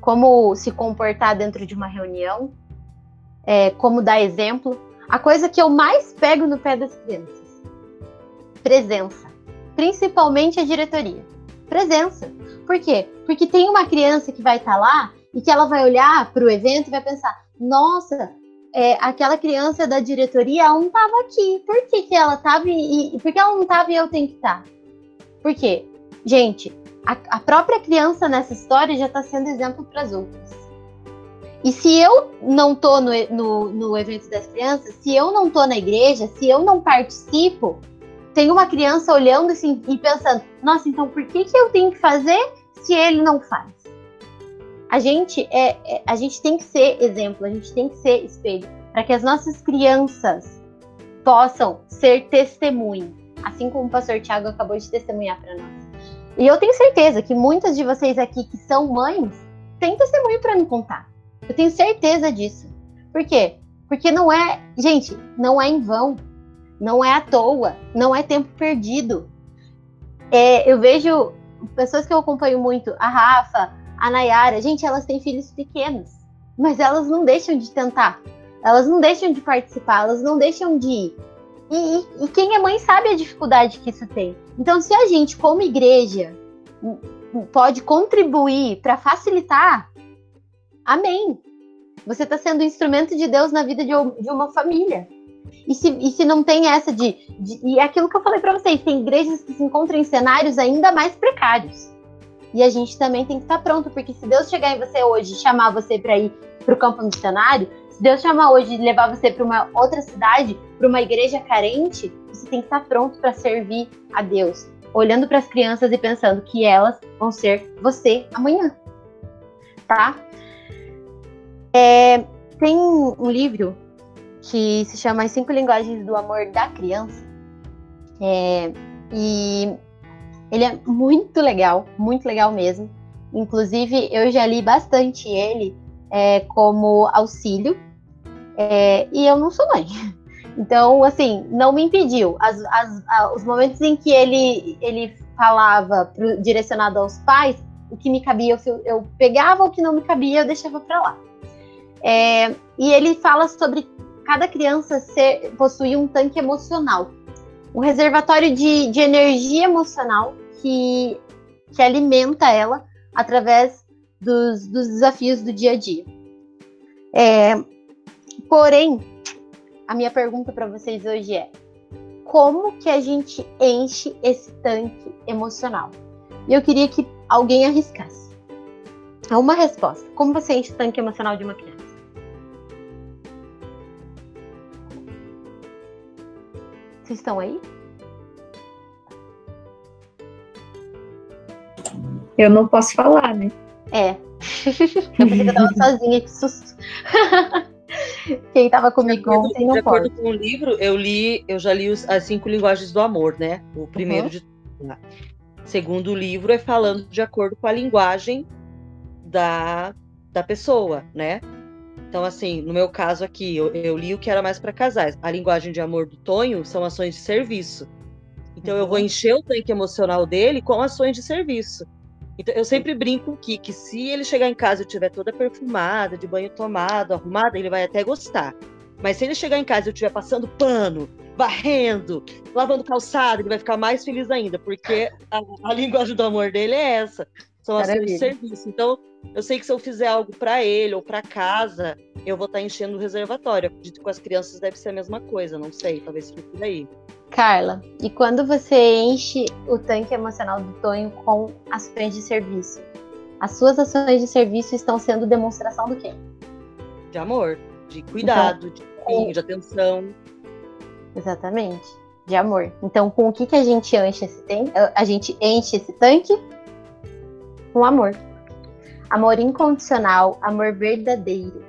como se comportar dentro de uma reunião, é, como dar exemplo. A coisa que eu mais pego no pé das crianças: presença. Principalmente a diretoria. Presença. Por quê? Porque tem uma criança que vai estar tá lá e que ela vai olhar para o evento e vai pensar: nossa, é, aquela criança da diretoria não estava aqui. Por que, que ela estava e, e por que ela não estava e eu tenho que estar? Tá? Por quê? Gente, a, a própria criança nessa história já está sendo exemplo para as outras. E se eu não tô no, no, no, evento das crianças, se eu não tô na igreja, se eu não participo, tem uma criança olhando assim e pensando: nossa, então por que, que eu tenho que fazer se ele não faz? A gente é, é a gente tem que ser exemplo, a gente tem que ser espelho para que as nossas crianças possam ser testemunho, assim como o pastor Tiago acabou de testemunhar para nós. E eu tenho certeza que muitas de vocês aqui que são mães têm testemunho para me contar. Eu tenho certeza disso. Por quê? Porque não é, gente, não é em vão, não é à toa, não é tempo perdido. É, eu vejo pessoas que eu acompanho muito, a Rafa, a Nayara, gente, elas têm filhos pequenos, mas elas não deixam de tentar, elas não deixam de participar, elas não deixam de ir. E, e, quem é mãe sabe a dificuldade que isso tem. Então, se a gente, como igreja, pode contribuir para facilitar, amém. Você está sendo instrumento de Deus na vida de, de uma família. E se, e se não tem essa de, de. E é aquilo que eu falei para vocês: tem igrejas que se encontram em cenários ainda mais precários. E a gente também tem que estar tá pronto, porque se Deus chegar em você hoje e chamar você para ir para o campo missionário, se Deus chamar hoje e levar você para uma outra cidade, para uma igreja carente, você tem que estar pronto para servir a Deus, olhando para as crianças e pensando que elas vão ser você amanhã, tá? É, tem um livro que se chama As Cinco Linguagens do Amor da Criança, é, e ele é muito legal, muito legal mesmo. Inclusive, eu já li bastante ele é, como auxílio, é, e eu não sou mãe. Então, assim, não me impediu. As, as, os momentos em que ele, ele falava pro, direcionado aos pais, o que me cabia, eu, eu pegava, o que não me cabia, eu deixava para lá. É, e ele fala sobre cada criança ser, possuir um tanque emocional, um reservatório de, de energia emocional que, que alimenta ela através dos, dos desafios do dia a dia. É, porém, a minha pergunta para vocês hoje é: como que a gente enche esse tanque emocional? E eu queria que alguém arriscasse. Uma resposta. Como você enche o tanque emocional de uma criança? Vocês estão aí? Eu não posso falar, né? É. Eu pensei que eu tava sozinha, que susto. Quem estava comigo acordo, ontem não De acordo pode. com o livro, eu li, eu já li os, as cinco linguagens do amor, né? O primeiro uhum. de né? Segundo livro é falando de acordo com a linguagem da da pessoa, né? Então, assim, no meu caso aqui, eu, eu li o que era mais para casais. A linguagem de amor do Tonho são ações de serviço. Então, eu vou uhum. encher o tanque emocional dele com ações de serviço. Então, eu sempre brinco que, que se ele chegar em casa e estiver toda perfumada, de banho tomado, arrumada, ele vai até gostar. Mas se ele chegar em casa e eu estiver passando pano, varrendo, lavando calçado, ele vai ficar mais feliz ainda, porque a, a linguagem do amor dele é essa. São ações de serviço. Então, eu sei que se eu fizer algo para ele ou para casa, eu vou estar tá enchendo o reservatório. Eu acredito que com as crianças deve ser a mesma coisa, não sei, talvez fique por aí. Carla, e quando você enche o tanque emocional do Tonho com ações de serviço, as suas ações de serviço estão sendo demonstração do quê? De amor, de cuidado, então, de carinho, de atenção. Exatamente, de amor. Então, com o que, que a gente enche esse tanque? A gente enche esse tanque com amor. Amor incondicional, amor verdadeiro.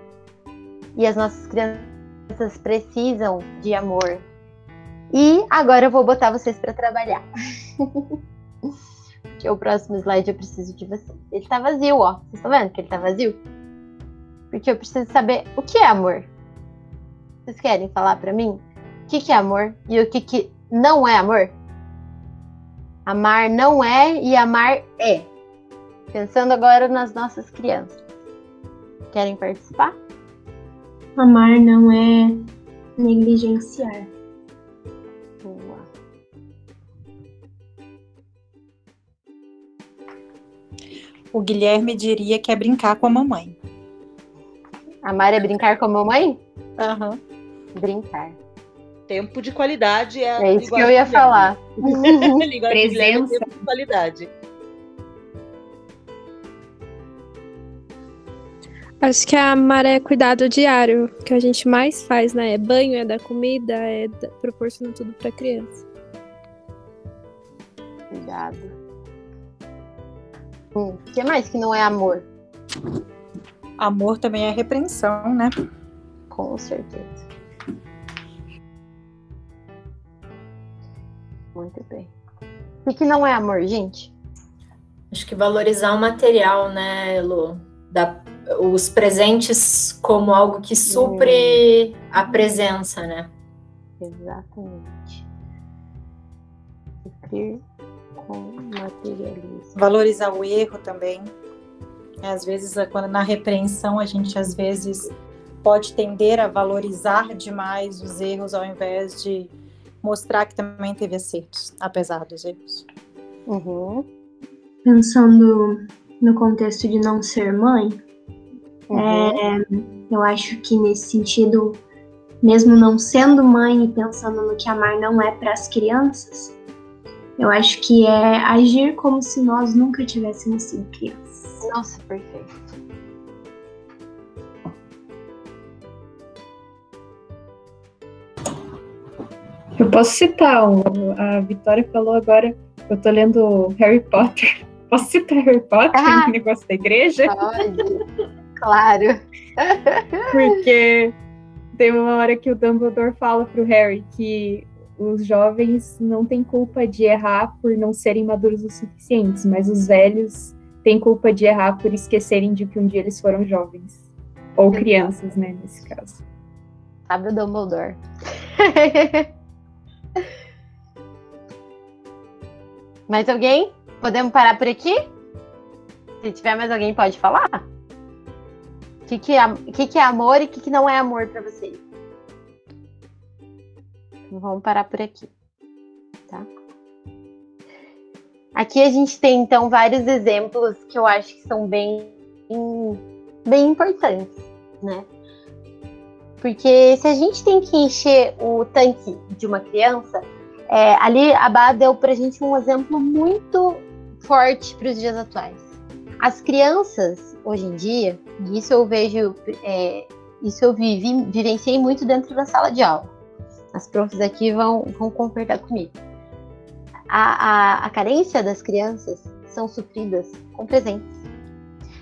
E as nossas crianças precisam de amor. E agora eu vou botar vocês para trabalhar. Porque o próximo slide eu preciso de vocês. Ele tá vazio, ó. Vocês estão vendo que ele tá vazio? Porque eu preciso saber o que é amor. Vocês querem falar para mim o que, que é amor e o que, que não é amor? Amar não é e amar é. Pensando agora nas nossas crianças. Querem participar? Amar não é negligenciar. O Guilherme diria que é brincar com a mamãe. Amar é brincar com a mamãe? Aham. Uhum. Brincar. Tempo de qualidade é. É isso que eu ia falar. É Presença. Tempo de qualidade. Acho que a maré é cuidado diário, que a gente mais faz, né? É banho, é dar comida, é proporcionar tudo para criança. Cuidado. Hum, o que mais que não é amor? Amor também é repreensão, né? Com certeza. Muito bem. O que não é amor, gente? Acho que valorizar o material, né, Lu? Da os presentes como algo que supre hum. a presença, né? Exatamente. Suprir com materialismo. Valorizar o erro também. Às vezes, quando na repreensão, a gente às vezes pode tender a valorizar demais os erros ao invés de mostrar que também teve acertos, apesar dos erros. Uhum. Pensando no contexto de não ser mãe, Uhum. É, eu acho que nesse sentido, mesmo não sendo mãe e pensando no que amar não é para as crianças, eu acho que é agir como se nós nunca tivéssemos sido crianças. Nossa, perfeito. Eu posso citar, a Vitória falou agora, eu tô lendo Harry Potter. Posso citar Harry Potter ah, no negócio da igreja? Pode. Claro. Porque tem uma hora que o Dumbledore fala pro Harry que os jovens não têm culpa de errar por não serem maduros o suficientes, mas os velhos têm culpa de errar por esquecerem de que um dia eles foram jovens. Ou crianças, né, nesse caso. Sabe o Dumbledore. mais alguém? Podemos parar por aqui? Se tiver mais alguém, pode falar? O que, que, é, que, que é amor e o que, que não é amor para vocês? Vamos parar por aqui, tá? Aqui a gente tem então vários exemplos que eu acho que são bem, bem importantes, né? Porque se a gente tem que encher o tanque de uma criança, é, ali a Bá deu pra gente um exemplo muito forte para os dias atuais. As crianças, hoje em dia, e isso eu vejo, é, isso eu vivi, vivenciei muito dentro da sala de aula. As profs aqui vão, vão concordar comigo. A, a, a carência das crianças são supridas com presentes.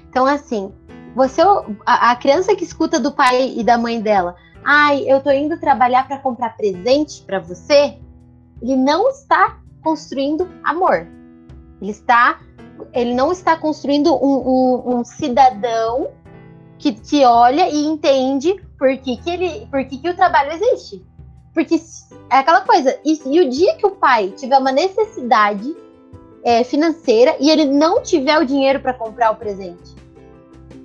Então, assim, você, a, a criança que escuta do pai e da mãe dela, ai, eu tô indo trabalhar para comprar presente para você, ele não está construindo amor. Ele está, ele não está construindo um, um, um cidadão que, que olha e entende por que, que, ele, por que, que o trabalho existe. Porque é aquela coisa, e, e o dia que o pai tiver uma necessidade é, financeira e ele não tiver o dinheiro para comprar o presente?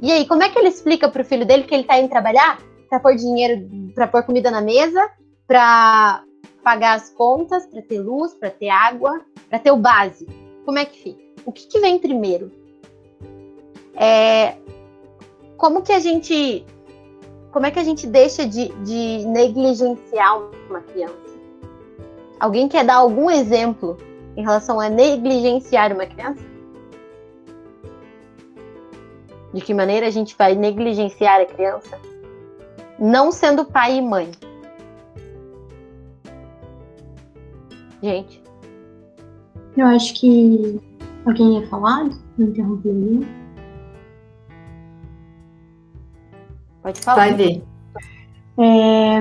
E aí, como é que ele explica para o filho dele que ele está indo trabalhar para pôr dinheiro, para pôr comida na mesa, para pagar as contas, para ter luz, para ter água, para ter o básico? Como é que fica? O que, que vem primeiro? É, como que a gente como é que a gente deixa de, de negligenciar uma criança? Alguém quer dar algum exemplo em relação a negligenciar uma criança? De que maneira a gente vai negligenciar a criança? Não sendo pai e mãe. Gente. Eu acho que alguém ia falar, não interromper Pode falar. Vai ver. É,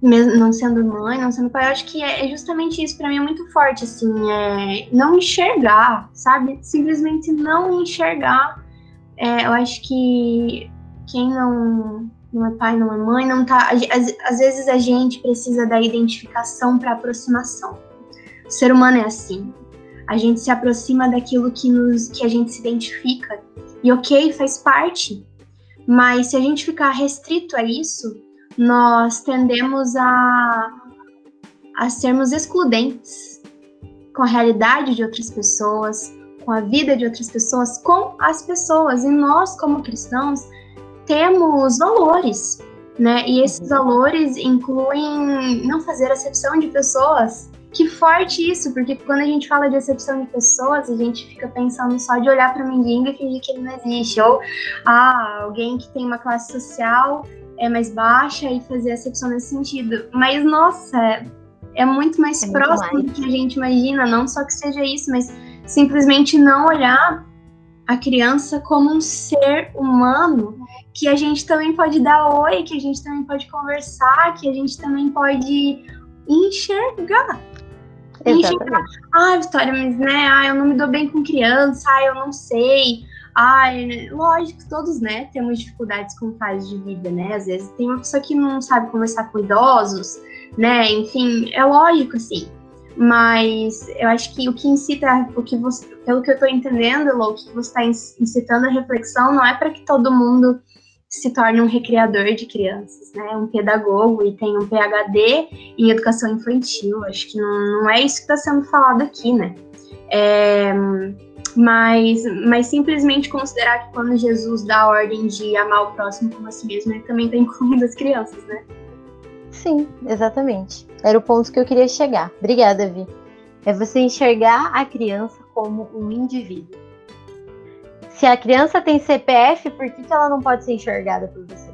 mesmo não sendo mãe, não sendo pai, eu acho que é, é justamente isso para mim é muito forte, assim, é não enxergar, sabe? Simplesmente não enxergar. É, eu acho que quem não, não é pai, não é mãe, não tá. Às, às vezes a gente precisa da identificação para aproximação. O ser humano é assim. A gente se aproxima daquilo que, nos, que a gente se identifica. E ok, faz parte. Mas se a gente ficar restrito a isso, nós tendemos a, a sermos excludentes com a realidade de outras pessoas, com a vida de outras pessoas, com as pessoas. E nós, como cristãos, temos valores, né? E esses uhum. valores incluem não fazer acepção de pessoas, que forte isso, porque quando a gente fala de exceção de pessoas, a gente fica pensando só de olhar para o mendigo e fingir que ele não existe. Ou, ah, alguém que tem uma classe social é mais baixa e fazer acepção nesse sentido. Mas, nossa, é, é muito mais é próximo muito mais. do que a gente imagina. Não só que seja isso, mas simplesmente não olhar a criança como um ser humano que a gente também pode dar oi, que a gente também pode conversar, que a gente também pode enxergar. Exatamente. ah, Vitória, mas né, ah, eu não me dou bem com criança, ah, eu não sei. Ai, lógico, todos, né, temos dificuldades com fase de vida, né? Às vezes tem uma pessoa que não sabe conversar com idosos, né? Enfim, é lógico, assim. Mas eu acho que o que incita, o que você, pelo que eu tô entendendo, Lô, o que você está incitando a reflexão não é para que todo mundo se torne um recreador de crianças, né? Um pedagogo e tem um PhD em educação infantil. Acho que não, não é isso que está sendo falado aqui, né? É, mas, mas simplesmente considerar que quando Jesus dá a ordem de amar o próximo como a si mesmo, ele também está incluindo as crianças, né? Sim, exatamente. Era o ponto que eu queria chegar. Obrigada, Vi. É você enxergar a criança como um indivíduo se a criança tem CPF, por que, que ela não pode ser enxergada por você?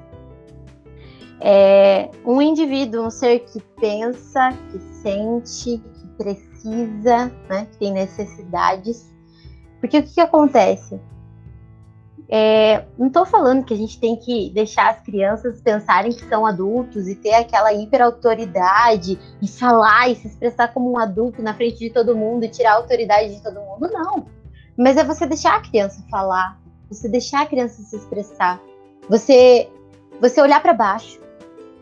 É um indivíduo, um ser que pensa, que sente, que precisa, né, que tem necessidades. Porque o que, que acontece? É, não estou falando que a gente tem que deixar as crianças pensarem que são adultos e ter aquela hiperautoridade e falar e se expressar como um adulto na frente de todo mundo e tirar a autoridade de todo mundo, não. Mas é você deixar a criança falar, você deixar a criança se expressar, você você olhar para baixo.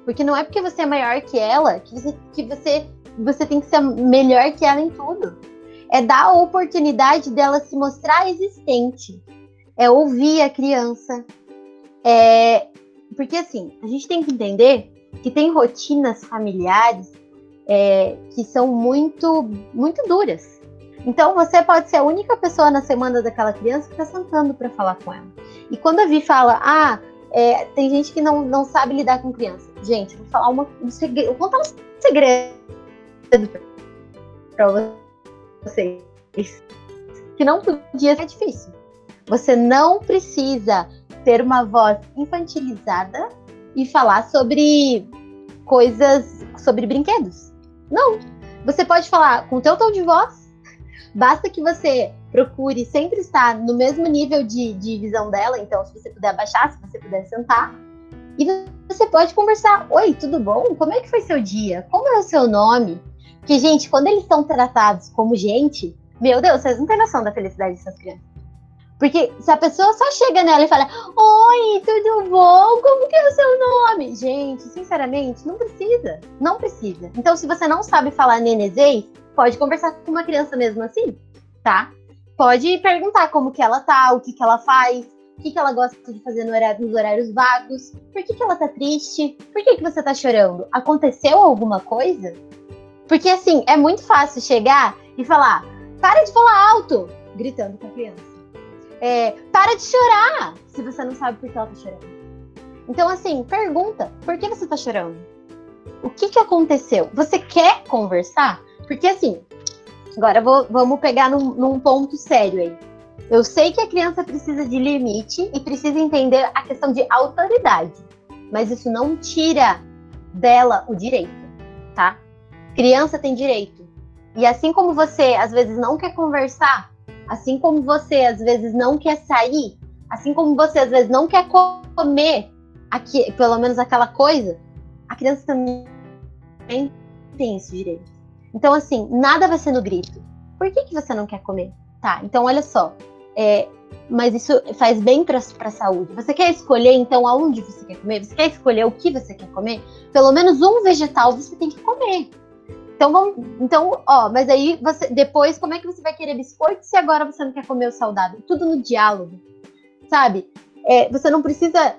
Porque não é porque você é maior que ela que você, que você você tem que ser melhor que ela em tudo. É dar a oportunidade dela se mostrar existente. É ouvir a criança. É porque assim, a gente tem que entender que tem rotinas familiares é, que são muito muito duras. Então você pode ser a única pessoa na semana daquela criança que está sentando para falar com ela. E quando a Vi fala, ah, é, tem gente que não, não sabe lidar com criança. Gente, vou falar uma, um segredo, vou contar um segredo para vocês. Que não podia ser difícil. Você não precisa ter uma voz infantilizada e falar sobre coisas, sobre brinquedos. Não. Você pode falar com o teu tom de voz Basta que você procure sempre estar no mesmo nível de, de visão dela. Então, se você puder abaixar, se você puder sentar. E você pode conversar. Oi, tudo bom? Como é que foi seu dia? Como é o seu nome? Porque, gente, quando eles são tratados como gente, meu Deus, vocês não têm noção da felicidade dessas crianças. Porque se a pessoa só chega nela e fala: Oi, tudo bom? Como que é o seu nome? Gente, sinceramente, não precisa. Não precisa. Então, se você não sabe falar nenezês, pode conversar com uma criança mesmo assim, tá? Pode perguntar como que ela tá, o que que ela faz, o que, que ela gosta de fazer no horário, nos horários vagos, por que, que ela tá triste, por que, que você tá chorando? Aconteceu alguma coisa? Porque assim, é muito fácil chegar e falar: para de falar alto, gritando com a criança. É, para de chorar, se você não sabe por que ela tá chorando. Então, assim, pergunta: por que você tá chorando? O que, que aconteceu? Você quer conversar? Porque assim, agora vou, vamos pegar num, num ponto sério aí. Eu sei que a criança precisa de limite e precisa entender a questão de autoridade, mas isso não tira dela o direito, tá? Criança tem direito. E assim como você às vezes não quer conversar, assim como você às vezes não quer sair, assim como você às vezes não quer comer aqui, pelo menos aquela coisa, a criança também tem esse direito. Então, assim, nada vai ser no grito. Por que, que você não quer comer? Tá, então olha só. É, mas isso faz bem para a saúde. Você quer escolher, então, aonde você quer comer? Você quer escolher o que você quer comer? Pelo menos um vegetal você tem que comer. Então, vamos, então, ó, mas aí você depois como é que você vai querer biscoito se agora você não quer comer o saudável? Tudo no diálogo, sabe? É, você não precisa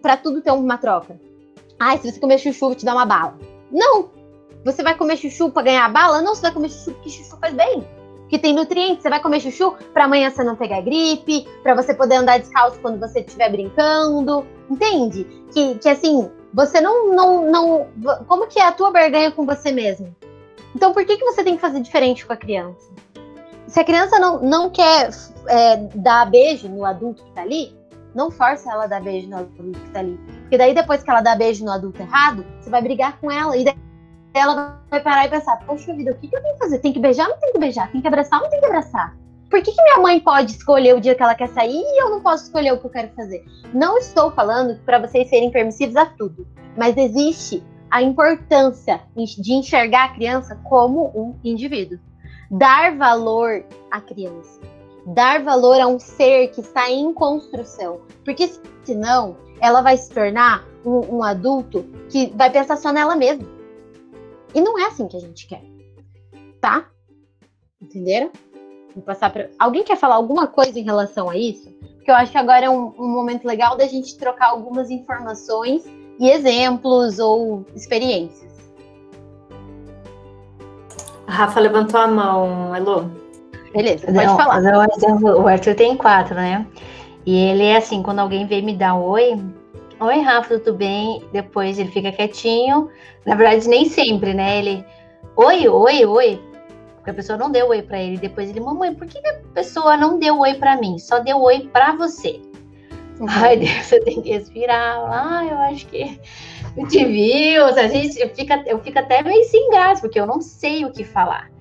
para tudo ter uma troca. Ah, se você comer chuchu, vou te dar uma bala. Não. Você vai comer chuchu para ganhar bala? Não, você vai comer chuchu porque chuchu faz bem que tem nutrientes. Você vai comer chuchu para amanhã você não pegar gripe, para você poder andar descalço quando você estiver brincando. Entende? Que, que assim, você não, não, não. Como que é a tua barganha com você mesmo? Então por que, que você tem que fazer diferente com a criança? Se a criança não, não quer é, dar beijo no adulto que tá ali, não força ela a dar beijo no adulto que tá ali. Porque daí depois que ela dá beijo no adulto errado, você vai brigar com ela. E daí ela vai parar e pensar, poxa vida, o que, que eu tenho que fazer? Tem que beijar não tem que beijar? Tem que abraçar não tem que abraçar? Por que, que minha mãe pode escolher o dia que ela quer sair e eu não posso escolher o que eu quero fazer? Não estou falando para vocês serem permissivos a tudo, mas existe a importância de enxergar a criança como um indivíduo. Dar valor à criança. Dar valor a um ser que está em construção. Porque senão ela vai se tornar um, um adulto que vai pensar só nela mesma e não é assim que a gente quer. Tá? Entenderam? Vou passar para. Alguém quer falar alguma coisa em relação a isso? Porque eu acho que agora é um, um momento legal da gente trocar algumas informações e exemplos ou experiências. A Rafa levantou a mão, Elô. Beleza, pode não, falar. Não, o Arthur tem quatro, né? E ele é assim, quando alguém vem me dar um oi, Oi, Rafa, tudo bem? Depois ele fica quietinho. Na verdade, nem sempre, né? Ele, oi, oi, oi. Porque a pessoa não deu oi para ele. Depois ele, mamãe, por que a pessoa não deu oi para mim? Só deu oi para você. Uhum. Ai, você tem que respirar. Ah, eu acho que não te viu. A gente, eu, fico, eu fico até meio sem graça, porque eu não sei o que falar.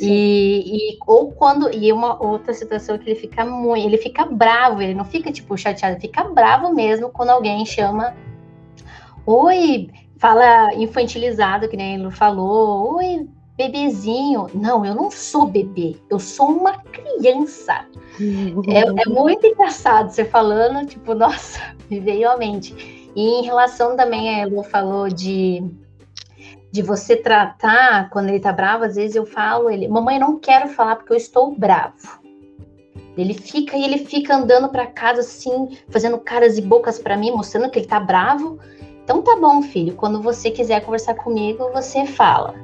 E, e, ou quando e uma outra situação que ele fica muito, ele fica bravo, ele não fica tipo chateado, fica bravo mesmo quando alguém chama Oi, fala infantilizado, que nem ele falou, oi, bebezinho. Não, eu não sou bebê, eu sou uma criança. é, é, muito engraçado você falando, tipo, nossa, me veio mente. E em relação também, a Elo falou de de você tratar quando ele tá bravo, às vezes eu falo ele, mamãe, não quero falar porque eu estou bravo. Ele fica e ele fica andando para casa assim, fazendo caras e bocas para mim, mostrando que ele tá bravo. Então tá bom, filho, quando você quiser conversar comigo, você fala.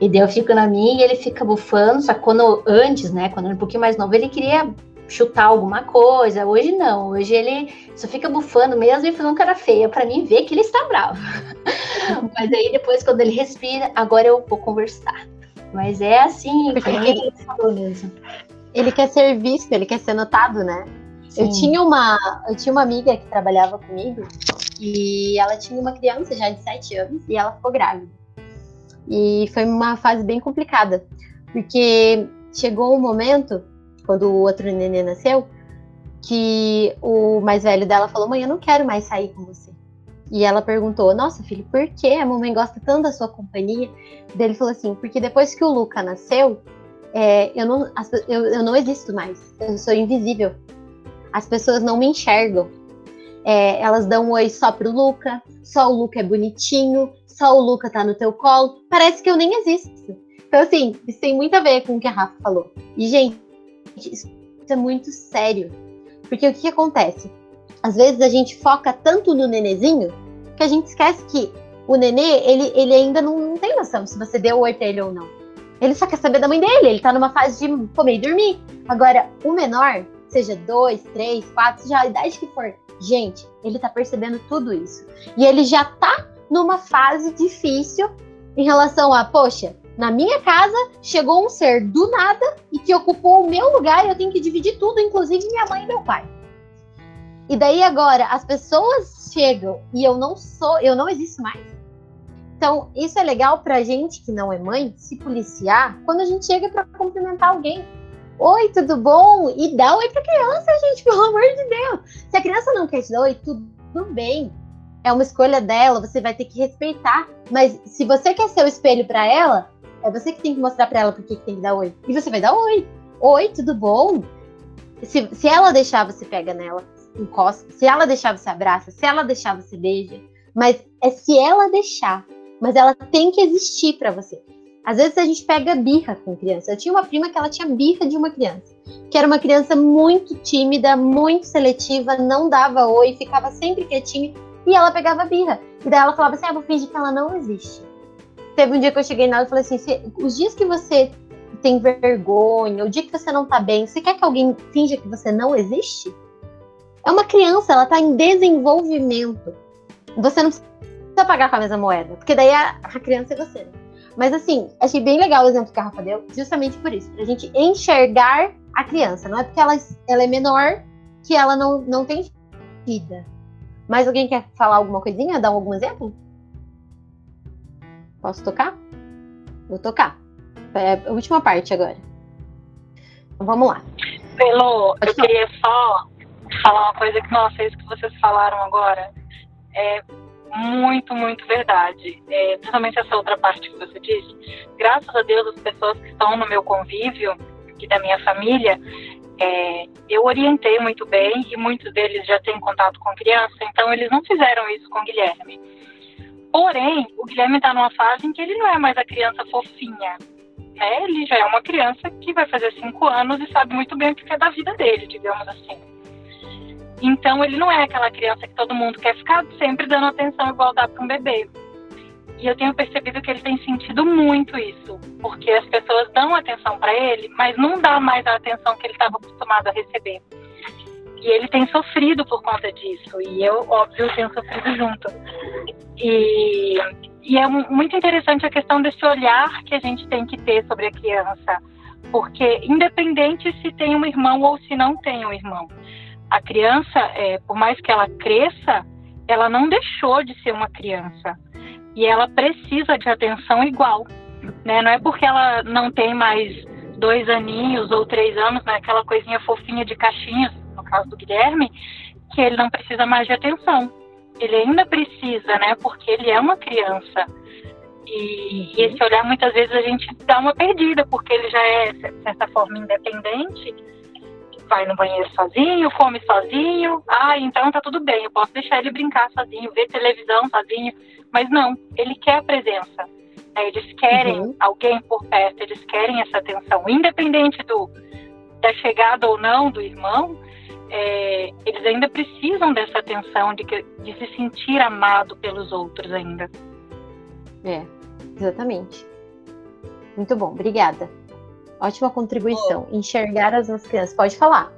E daí eu fico na minha e ele fica bufando, só quando antes, né, quando era um pouquinho mais novo, ele queria chutar alguma coisa. Hoje não, hoje ele só fica bufando mesmo e fazendo cara feia para mim ver que ele está bravo. Mas aí depois, quando ele respira, agora eu vou conversar. Mas é assim, Porque ele, falou mesmo. Ele quer ser visto, ele quer ser notado, né? Eu tinha, uma, eu tinha uma amiga que trabalhava comigo e ela tinha uma criança já de 7 anos e ela ficou grávida. E foi uma fase bem complicada, porque chegou um momento quando o outro neném nasceu, que o mais velho dela falou: Mãe, eu não quero mais sair com você. E ela perguntou: Nossa, filho, por que a mamãe gosta tanto da sua companhia? Ele falou assim: Porque depois que o Luca nasceu, é, eu, não, eu, eu não existo mais. Eu sou invisível. as pessoas não me enxergam. É, elas dão um oi só pro Luca, só o Luca é bonitinho, só o Luca tá no teu colo. Parece que eu nem existo. Então, assim, isso tem muito a ver com o que a Rafa falou. E, gente, isso é muito sério. Porque o que, que acontece? Às vezes a gente foca tanto no nenezinho que a gente esquece que o nenê, ele, ele ainda não, não tem noção se você deu oi pra ele ou não. Ele só quer saber da mãe dele, ele tá numa fase de comer e dormir. Agora, o menor, seja dois, três, quatro, seja a idade que for, gente, ele tá percebendo tudo isso. E ele já tá numa fase difícil em relação a, poxa, na minha casa chegou um ser do nada e que ocupou o meu lugar e eu tenho que dividir tudo, inclusive minha mãe e meu pai. E daí agora as pessoas chegam e eu não sou, eu não existo mais. Então, isso é legal pra gente que não é mãe se policiar quando a gente chega para cumprimentar alguém. Oi, tudo bom? E dá oi pra criança, gente, pelo amor de Deus. Se a criança não quer te dar oi, tudo bem. É uma escolha dela, você vai ter que respeitar. Mas se você quer ser o espelho para ela, é você que tem que mostrar para ela por que tem que dar oi. E você vai dar oi. Oi, tudo bom? Se, se ela deixar, você pega nela, encosta. Se ela deixar, você abraça. Se ela deixar, você beija. Mas é se ela deixar. Mas ela tem que existir para você. Às vezes a gente pega birra com criança. Eu tinha uma prima que ela tinha birra de uma criança, que era uma criança muito tímida, muito seletiva, não dava oi, ficava sempre quietinha e ela pegava birra. E daí ela falava assim: ah, vou fingir que ela não existe. Teve um dia que eu cheguei nela e falei assim: os dias que você tem vergonha, o dia que você não tá bem, você quer que alguém finja que você não existe? É uma criança, ela tá em desenvolvimento. Você não precisa pagar com a mesma moeda, porque daí a, a criança é você. Mas assim, achei bem legal o exemplo que a Rafa deu, justamente por isso, pra gente enxergar a criança. Não é porque ela, ela é menor que ela não, não tem vida. Mais alguém quer falar alguma coisinha? Dar algum exemplo? Posso tocar? Vou tocar. É a última parte agora. Então, vamos lá. Pelo, eu queria só falar uma coisa que, nossa, isso que vocês falaram agora é muito, muito verdade. É, principalmente essa outra parte que você disse. Graças a Deus, as pessoas que estão no meu convívio, e da minha família, é, eu orientei muito bem e muitos deles já têm contato com criança, então eles não fizeram isso com o Guilherme. Porém, o Guilherme está numa fase em que ele não é mais a criança fofinha. Né? Ele já é uma criança que vai fazer cinco anos e sabe muito bem o que é da vida dele, digamos assim. Então, ele não é aquela criança que todo mundo quer ficar sempre dando atenção igual dá para um bebê. E eu tenho percebido que ele tem sentido muito isso, porque as pessoas dão atenção para ele, mas não dá mais a atenção que ele estava acostumado a receber. E ele tem sofrido por conta disso, e eu, óbvio, tenho sofrido junto. E, e é muito interessante a questão desse olhar que a gente tem que ter sobre a criança, porque independente se tem um irmão ou se não tem um irmão, a criança, é, por mais que ela cresça, ela não deixou de ser uma criança e ela precisa de atenção igual, né? Não é porque ela não tem mais dois aninhos ou três anos, né? Aquela coisinha fofinha de caixinhas, no caso do Guilherme, que ele não precisa mais de atenção. Ele ainda precisa, né? Porque ele é uma criança. E, e esse olhar, muitas vezes, a gente dá uma perdida, porque ele já é, de certa forma, independente vai no banheiro sozinho, come sozinho, ah, então tá tudo bem, eu posso deixar ele brincar sozinho, ver televisão sozinho, mas não, ele quer a presença. Né? Eles querem uhum. alguém por perto, eles querem essa atenção, independente do da chegada ou não do irmão, é, eles ainda precisam dessa atenção, de, que, de se sentir amado pelos outros ainda. É, exatamente. Muito bom, obrigada. Ótima contribuição. Oh. Enxergar as nossas crianças. Pode falar.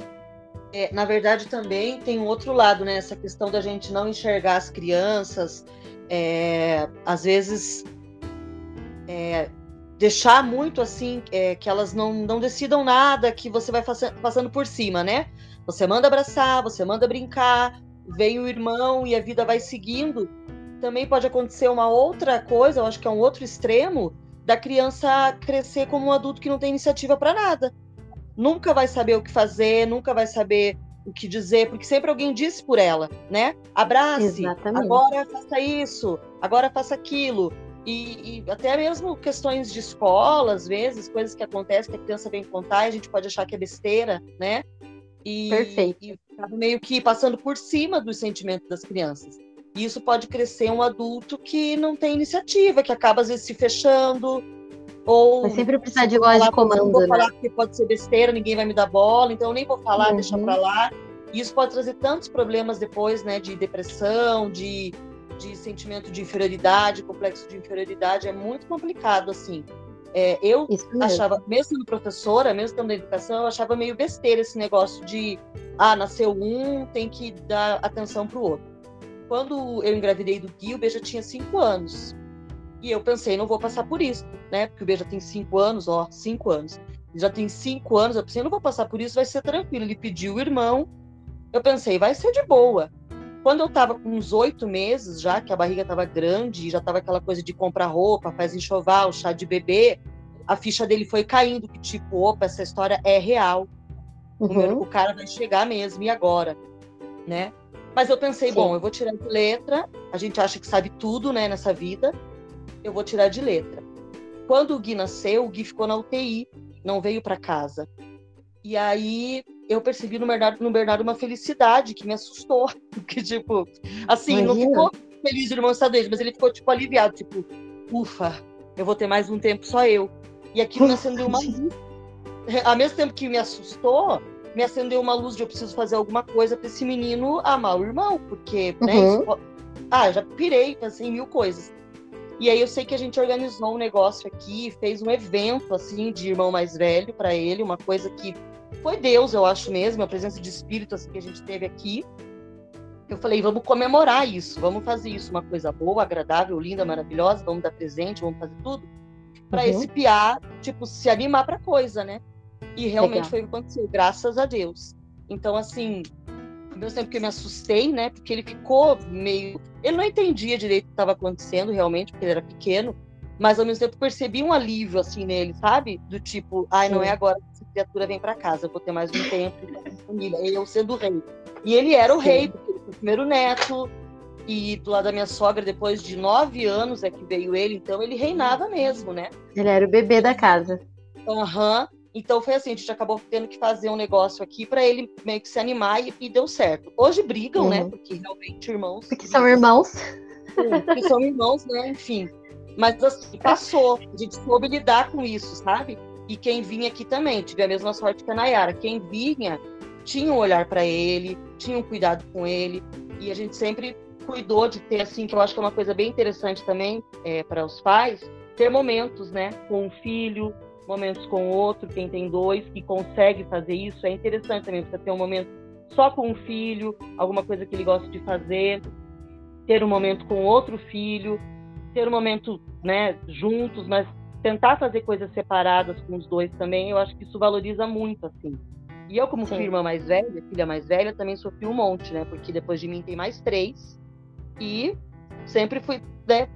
É, na verdade, também tem um outro lado, né? Essa questão da gente não enxergar as crianças, é, às vezes é, deixar muito assim é, que elas não, não decidam nada, que você vai passando por cima, né? Você manda abraçar, você manda brincar, vem o irmão e a vida vai seguindo. Também pode acontecer uma outra coisa, eu acho que é um outro extremo, da criança crescer como um adulto que não tem iniciativa para nada. Nunca vai saber o que fazer, nunca vai saber o que dizer, porque sempre alguém disse por ela, né? Abrace, Exatamente. agora faça isso, agora faça aquilo. E, e, até mesmo questões de escola, às vezes, coisas que acontecem que a criança vem contar e a gente pode achar que é besteira, né? E, Perfeito. E meio que passando por cima dos sentimentos das crianças. E isso pode crescer um adulto que não tem iniciativa, que acaba às vezes se fechando, ou sempre precisar de voz de comando, não vou né? falar porque pode ser besteira, ninguém vai me dar bola, então eu nem vou falar, Uhum. deixa pra lá. E isso pode trazer tantos problemas depois, né, de depressão, de, de sentimento de inferioridade, complexo de inferioridade, é muito complicado, assim. É, eu mesmo. achava, mesmo sendo professora, mesmo tendo educação, eu achava meio besteira esse negócio de, ah, nasceu um, tem que dar atenção pro outro. Quando eu engravidei do Gui, o B já tinha cinco anos. E eu pensei, não vou passar por isso, né? Porque o B já tem cinco anos, ó, cinco anos. Ele já tem cinco anos, eu pensei, não vou passar por isso, vai ser tranquilo. Ele pediu o irmão, eu pensei, vai ser de boa. Quando eu tava com uns oito meses já, que a barriga tava grande, já tava aquela coisa de comprar roupa, faz enxoval, chá de bebê, a ficha dele foi caindo, que tipo, opa, essa história é real. O, meu- Uhum. o cara vai chegar mesmo, e agora? Né? Mas eu pensei, Sim. bom, eu vou tirar de letra, a gente acha que sabe tudo, né, nessa vida, eu vou tirar de letra. Quando o Gui nasceu, o Gui ficou na UTI, não veio para casa. E aí eu percebi no Bernardo, no Bernardo uma felicidade que me assustou. Porque, tipo, assim, não Imagina. ficou feliz de irmão estar doente, mas ele ficou, tipo, aliviado, tipo, ufa, eu vou ter mais um tempo só eu. E aquilo me acendeu uma luz. Ao mesmo tempo que me assustou, me acendeu uma luz de eu preciso fazer alguma coisa para esse menino amar o irmão, porque, né, Uhum. isso ah, já pirei, pensei em mil coisas. E aí eu sei que a gente organizou um negócio aqui, fez um evento assim de irmão mais velho para ele, uma coisa que foi Deus, eu acho mesmo, a presença de espírito assim, que a gente teve aqui. Eu falei, vamos comemorar isso, vamos fazer isso uma coisa boa, agradável, linda, maravilhosa, vamos dar presente, vamos fazer tudo para Uhum. esse piá, tipo, se animar para coisa, né? E realmente Legal. foi o que aconteceu, graças a Deus. Então, assim, mesmo tempo que eu me assustei, né? Porque ele ficou meio. Ele não entendia direito o que estava acontecendo, realmente, porque ele era pequeno. Mas ao mesmo tempo percebi um alívio, assim, nele, sabe? Do tipo, ai, não Sim. é agora criatura vem para casa, eu vou ter mais um tempo com a família. Eu sendo o rei. E ele era o rei, porque ele foi o primeiro neto. E do lado da minha sogra, depois de nove anos é que veio ele, então ele reinava mesmo, né? Ele era o bebê da casa. Aham. Então foi assim, a gente acabou tendo que fazer um negócio aqui para ele meio que se animar e, e deu certo. Hoje brigam, né? Uhum. Porque realmente irmãos. Porque são irmãos. Sim, porque são irmãos, né? Enfim. Mas assim, passou. A gente soube lidar com isso, sabe? E quem vinha aqui também, tive a mesma sorte que a Nayara. Quem vinha tinha um olhar para ele, tinha um cuidado com ele. E a gente sempre cuidou de ter, assim, que eu acho que é uma coisa bem interessante também é, para os pais, ter momentos, né? Com um filho, momentos com outro, quem tem dois, que consegue fazer isso. É interessante também você ter um momento só com um filho, alguma coisa que ele gosta de fazer, ter um momento com outro filho, ter um momento, né, juntos, mas tentar fazer coisas separadas com os dois também, eu acho que isso valoriza muito, assim. E eu, como Sim. fui irmã mais velha, filha mais velha, também sofri um monte, né? Porque depois de mim tem mais três. E sempre fui, né,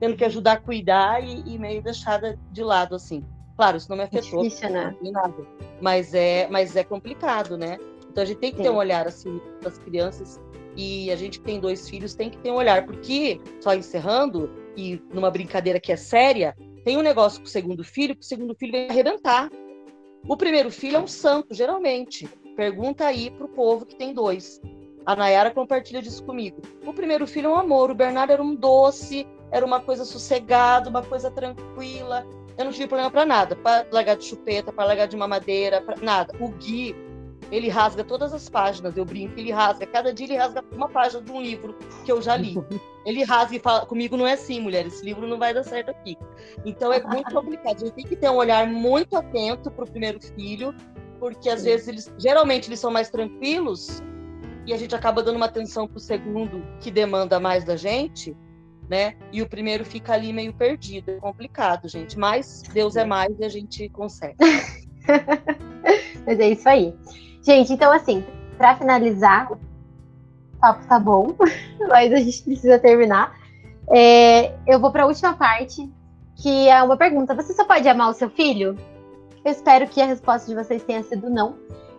tendo que ajudar a cuidar e, e meio deixada de lado, assim. Claro, isso não me É afetou, difícil, né? nem nada. Mas é, mas é complicado, né? Então a gente tem que ter Sim. um olhar assim das crianças e a gente que tem dois filhos tem que ter um olhar, porque só encerrando e numa brincadeira que é séria, tem um negócio com o segundo filho, que o segundo filho vem arrebentar. O primeiro filho é um santo, geralmente. Pergunta aí pro povo que tem dois. A Nayara compartilha disso comigo. O primeiro filho é um amor, o Bernardo era um doce, era uma coisa sossegada, uma coisa tranquila. Eu não tive problema para nada, para largar de chupeta, para largar de mamadeira, pra nada. O Gui, ele rasga todas as páginas, eu brinco, ele rasga. Cada dia ele rasga uma página de um livro que eu já li. Ele rasga e fala: comigo não é assim, mulher, esse livro não vai dar certo aqui. Então é muito complicado. A gente tem que ter um olhar muito atento para o primeiro filho, porque às vezes eles, geralmente eles são mais tranquilos e a gente acaba dando uma atenção para o segundo que demanda mais da gente, né? E o primeiro fica ali meio perdido. É complicado, gente. Mas Deus é mais e a gente consegue. Mas é isso aí. Gente, então assim, pra finalizar, o papo tá bom, mas a gente precisa terminar. É, eu vou pra última parte, que é uma pergunta. Você só pode amar o seu filho? Eu espero que a resposta de vocês tenha sido não.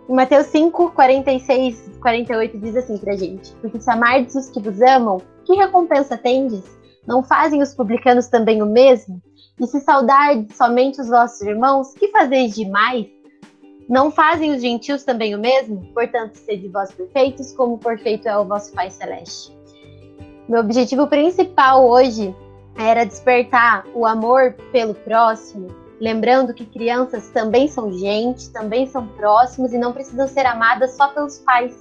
Em Mateus 5, 46, 48 diz assim pra gente: Porque se amardes os que vos amam, que recompensa tendes? Não fazem os publicanos também o mesmo? E se saudardes somente os vossos irmãos, que fazeis demais? Não fazem os gentios também o mesmo? Portanto, sede vós perfeitos, como perfeito é o vosso Pai Celeste. Meu objetivo principal hoje era despertar o amor pelo próximo, lembrando que crianças também são gente, também são próximos e não precisam ser amadas só pelos pais.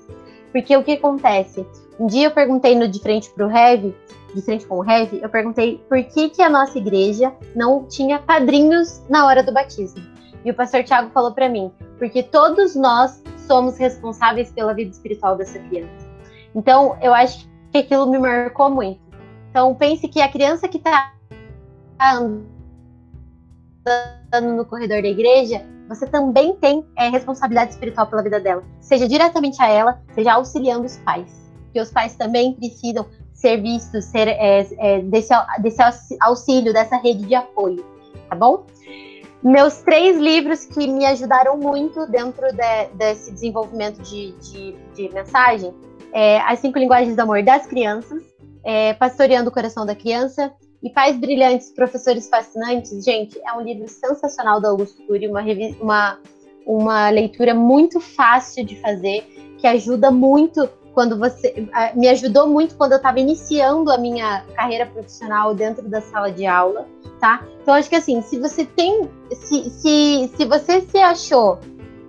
Porque o que acontece? Um dia eu perguntei no De Frente para o Heavy, de frente com o Heavy, eu perguntei por que, que a nossa igreja não tinha padrinhos na hora do batismo. E o pastor Tiago falou para mim, porque todos nós somos responsáveis pela vida espiritual dessa criança. Então, eu acho que aquilo me marcou muito. Então, pense que a criança que está andando no corredor da igreja, você também tem é, responsabilidade espiritual pela vida dela, seja diretamente a ela, seja auxiliando os pais, porque os pais também precisam ser vistos, ser é, é, desse, desse auxílio, dessa rede de apoio, tá bom? Meus três livros que me ajudaram muito dentro de, desse desenvolvimento de, de, de mensagem é As Cinco Linguagens do Amor das Crianças, é, Pastoreando o Coração da Criança e Pais Brilhantes, Professores Fascinantes. Gente, é um livro sensacional da Augusto Cury, uma, uma, uma leitura muito fácil de fazer, que ajuda muito quando você me ajudou muito quando eu estava iniciando a minha carreira profissional dentro da sala de aula, tá? Então acho que assim, se você tem, se, se, se você se achou,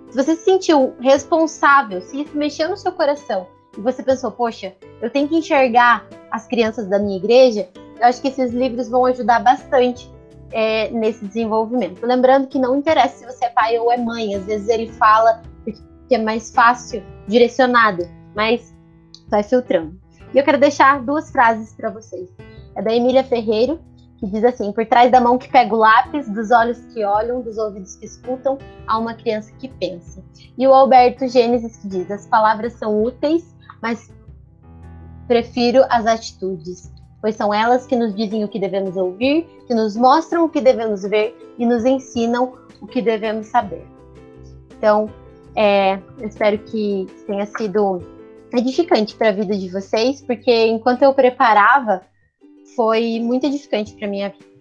se você se sentiu responsável, se isso mexeu no seu coração e você pensou, poxa, eu tenho que enxergar as crianças da minha igreja, eu acho que esses livros vão ajudar bastante é, nesse desenvolvimento. Lembrando que não interessa se você é pai ou é mãe, às vezes ele fala porque é mais fácil, direcionado, mas vai filtrando. E eu quero deixar duas frases para vocês. É da Emília Ferreiro, que diz assim: Por trás da mão que pega o lápis, dos olhos que olham, dos ouvidos que escutam, há uma criança que pensa. E o Alberto Gênesis, que diz: As palavras são úteis, mas prefiro as atitudes, pois são elas que nos dizem o que devemos ouvir, que nos mostram o que devemos ver e nos ensinam o que devemos saber. Então, é, eu espero que tenha sido edificante para a vida de vocês, porque enquanto eu preparava, foi muito edificante para minha vida.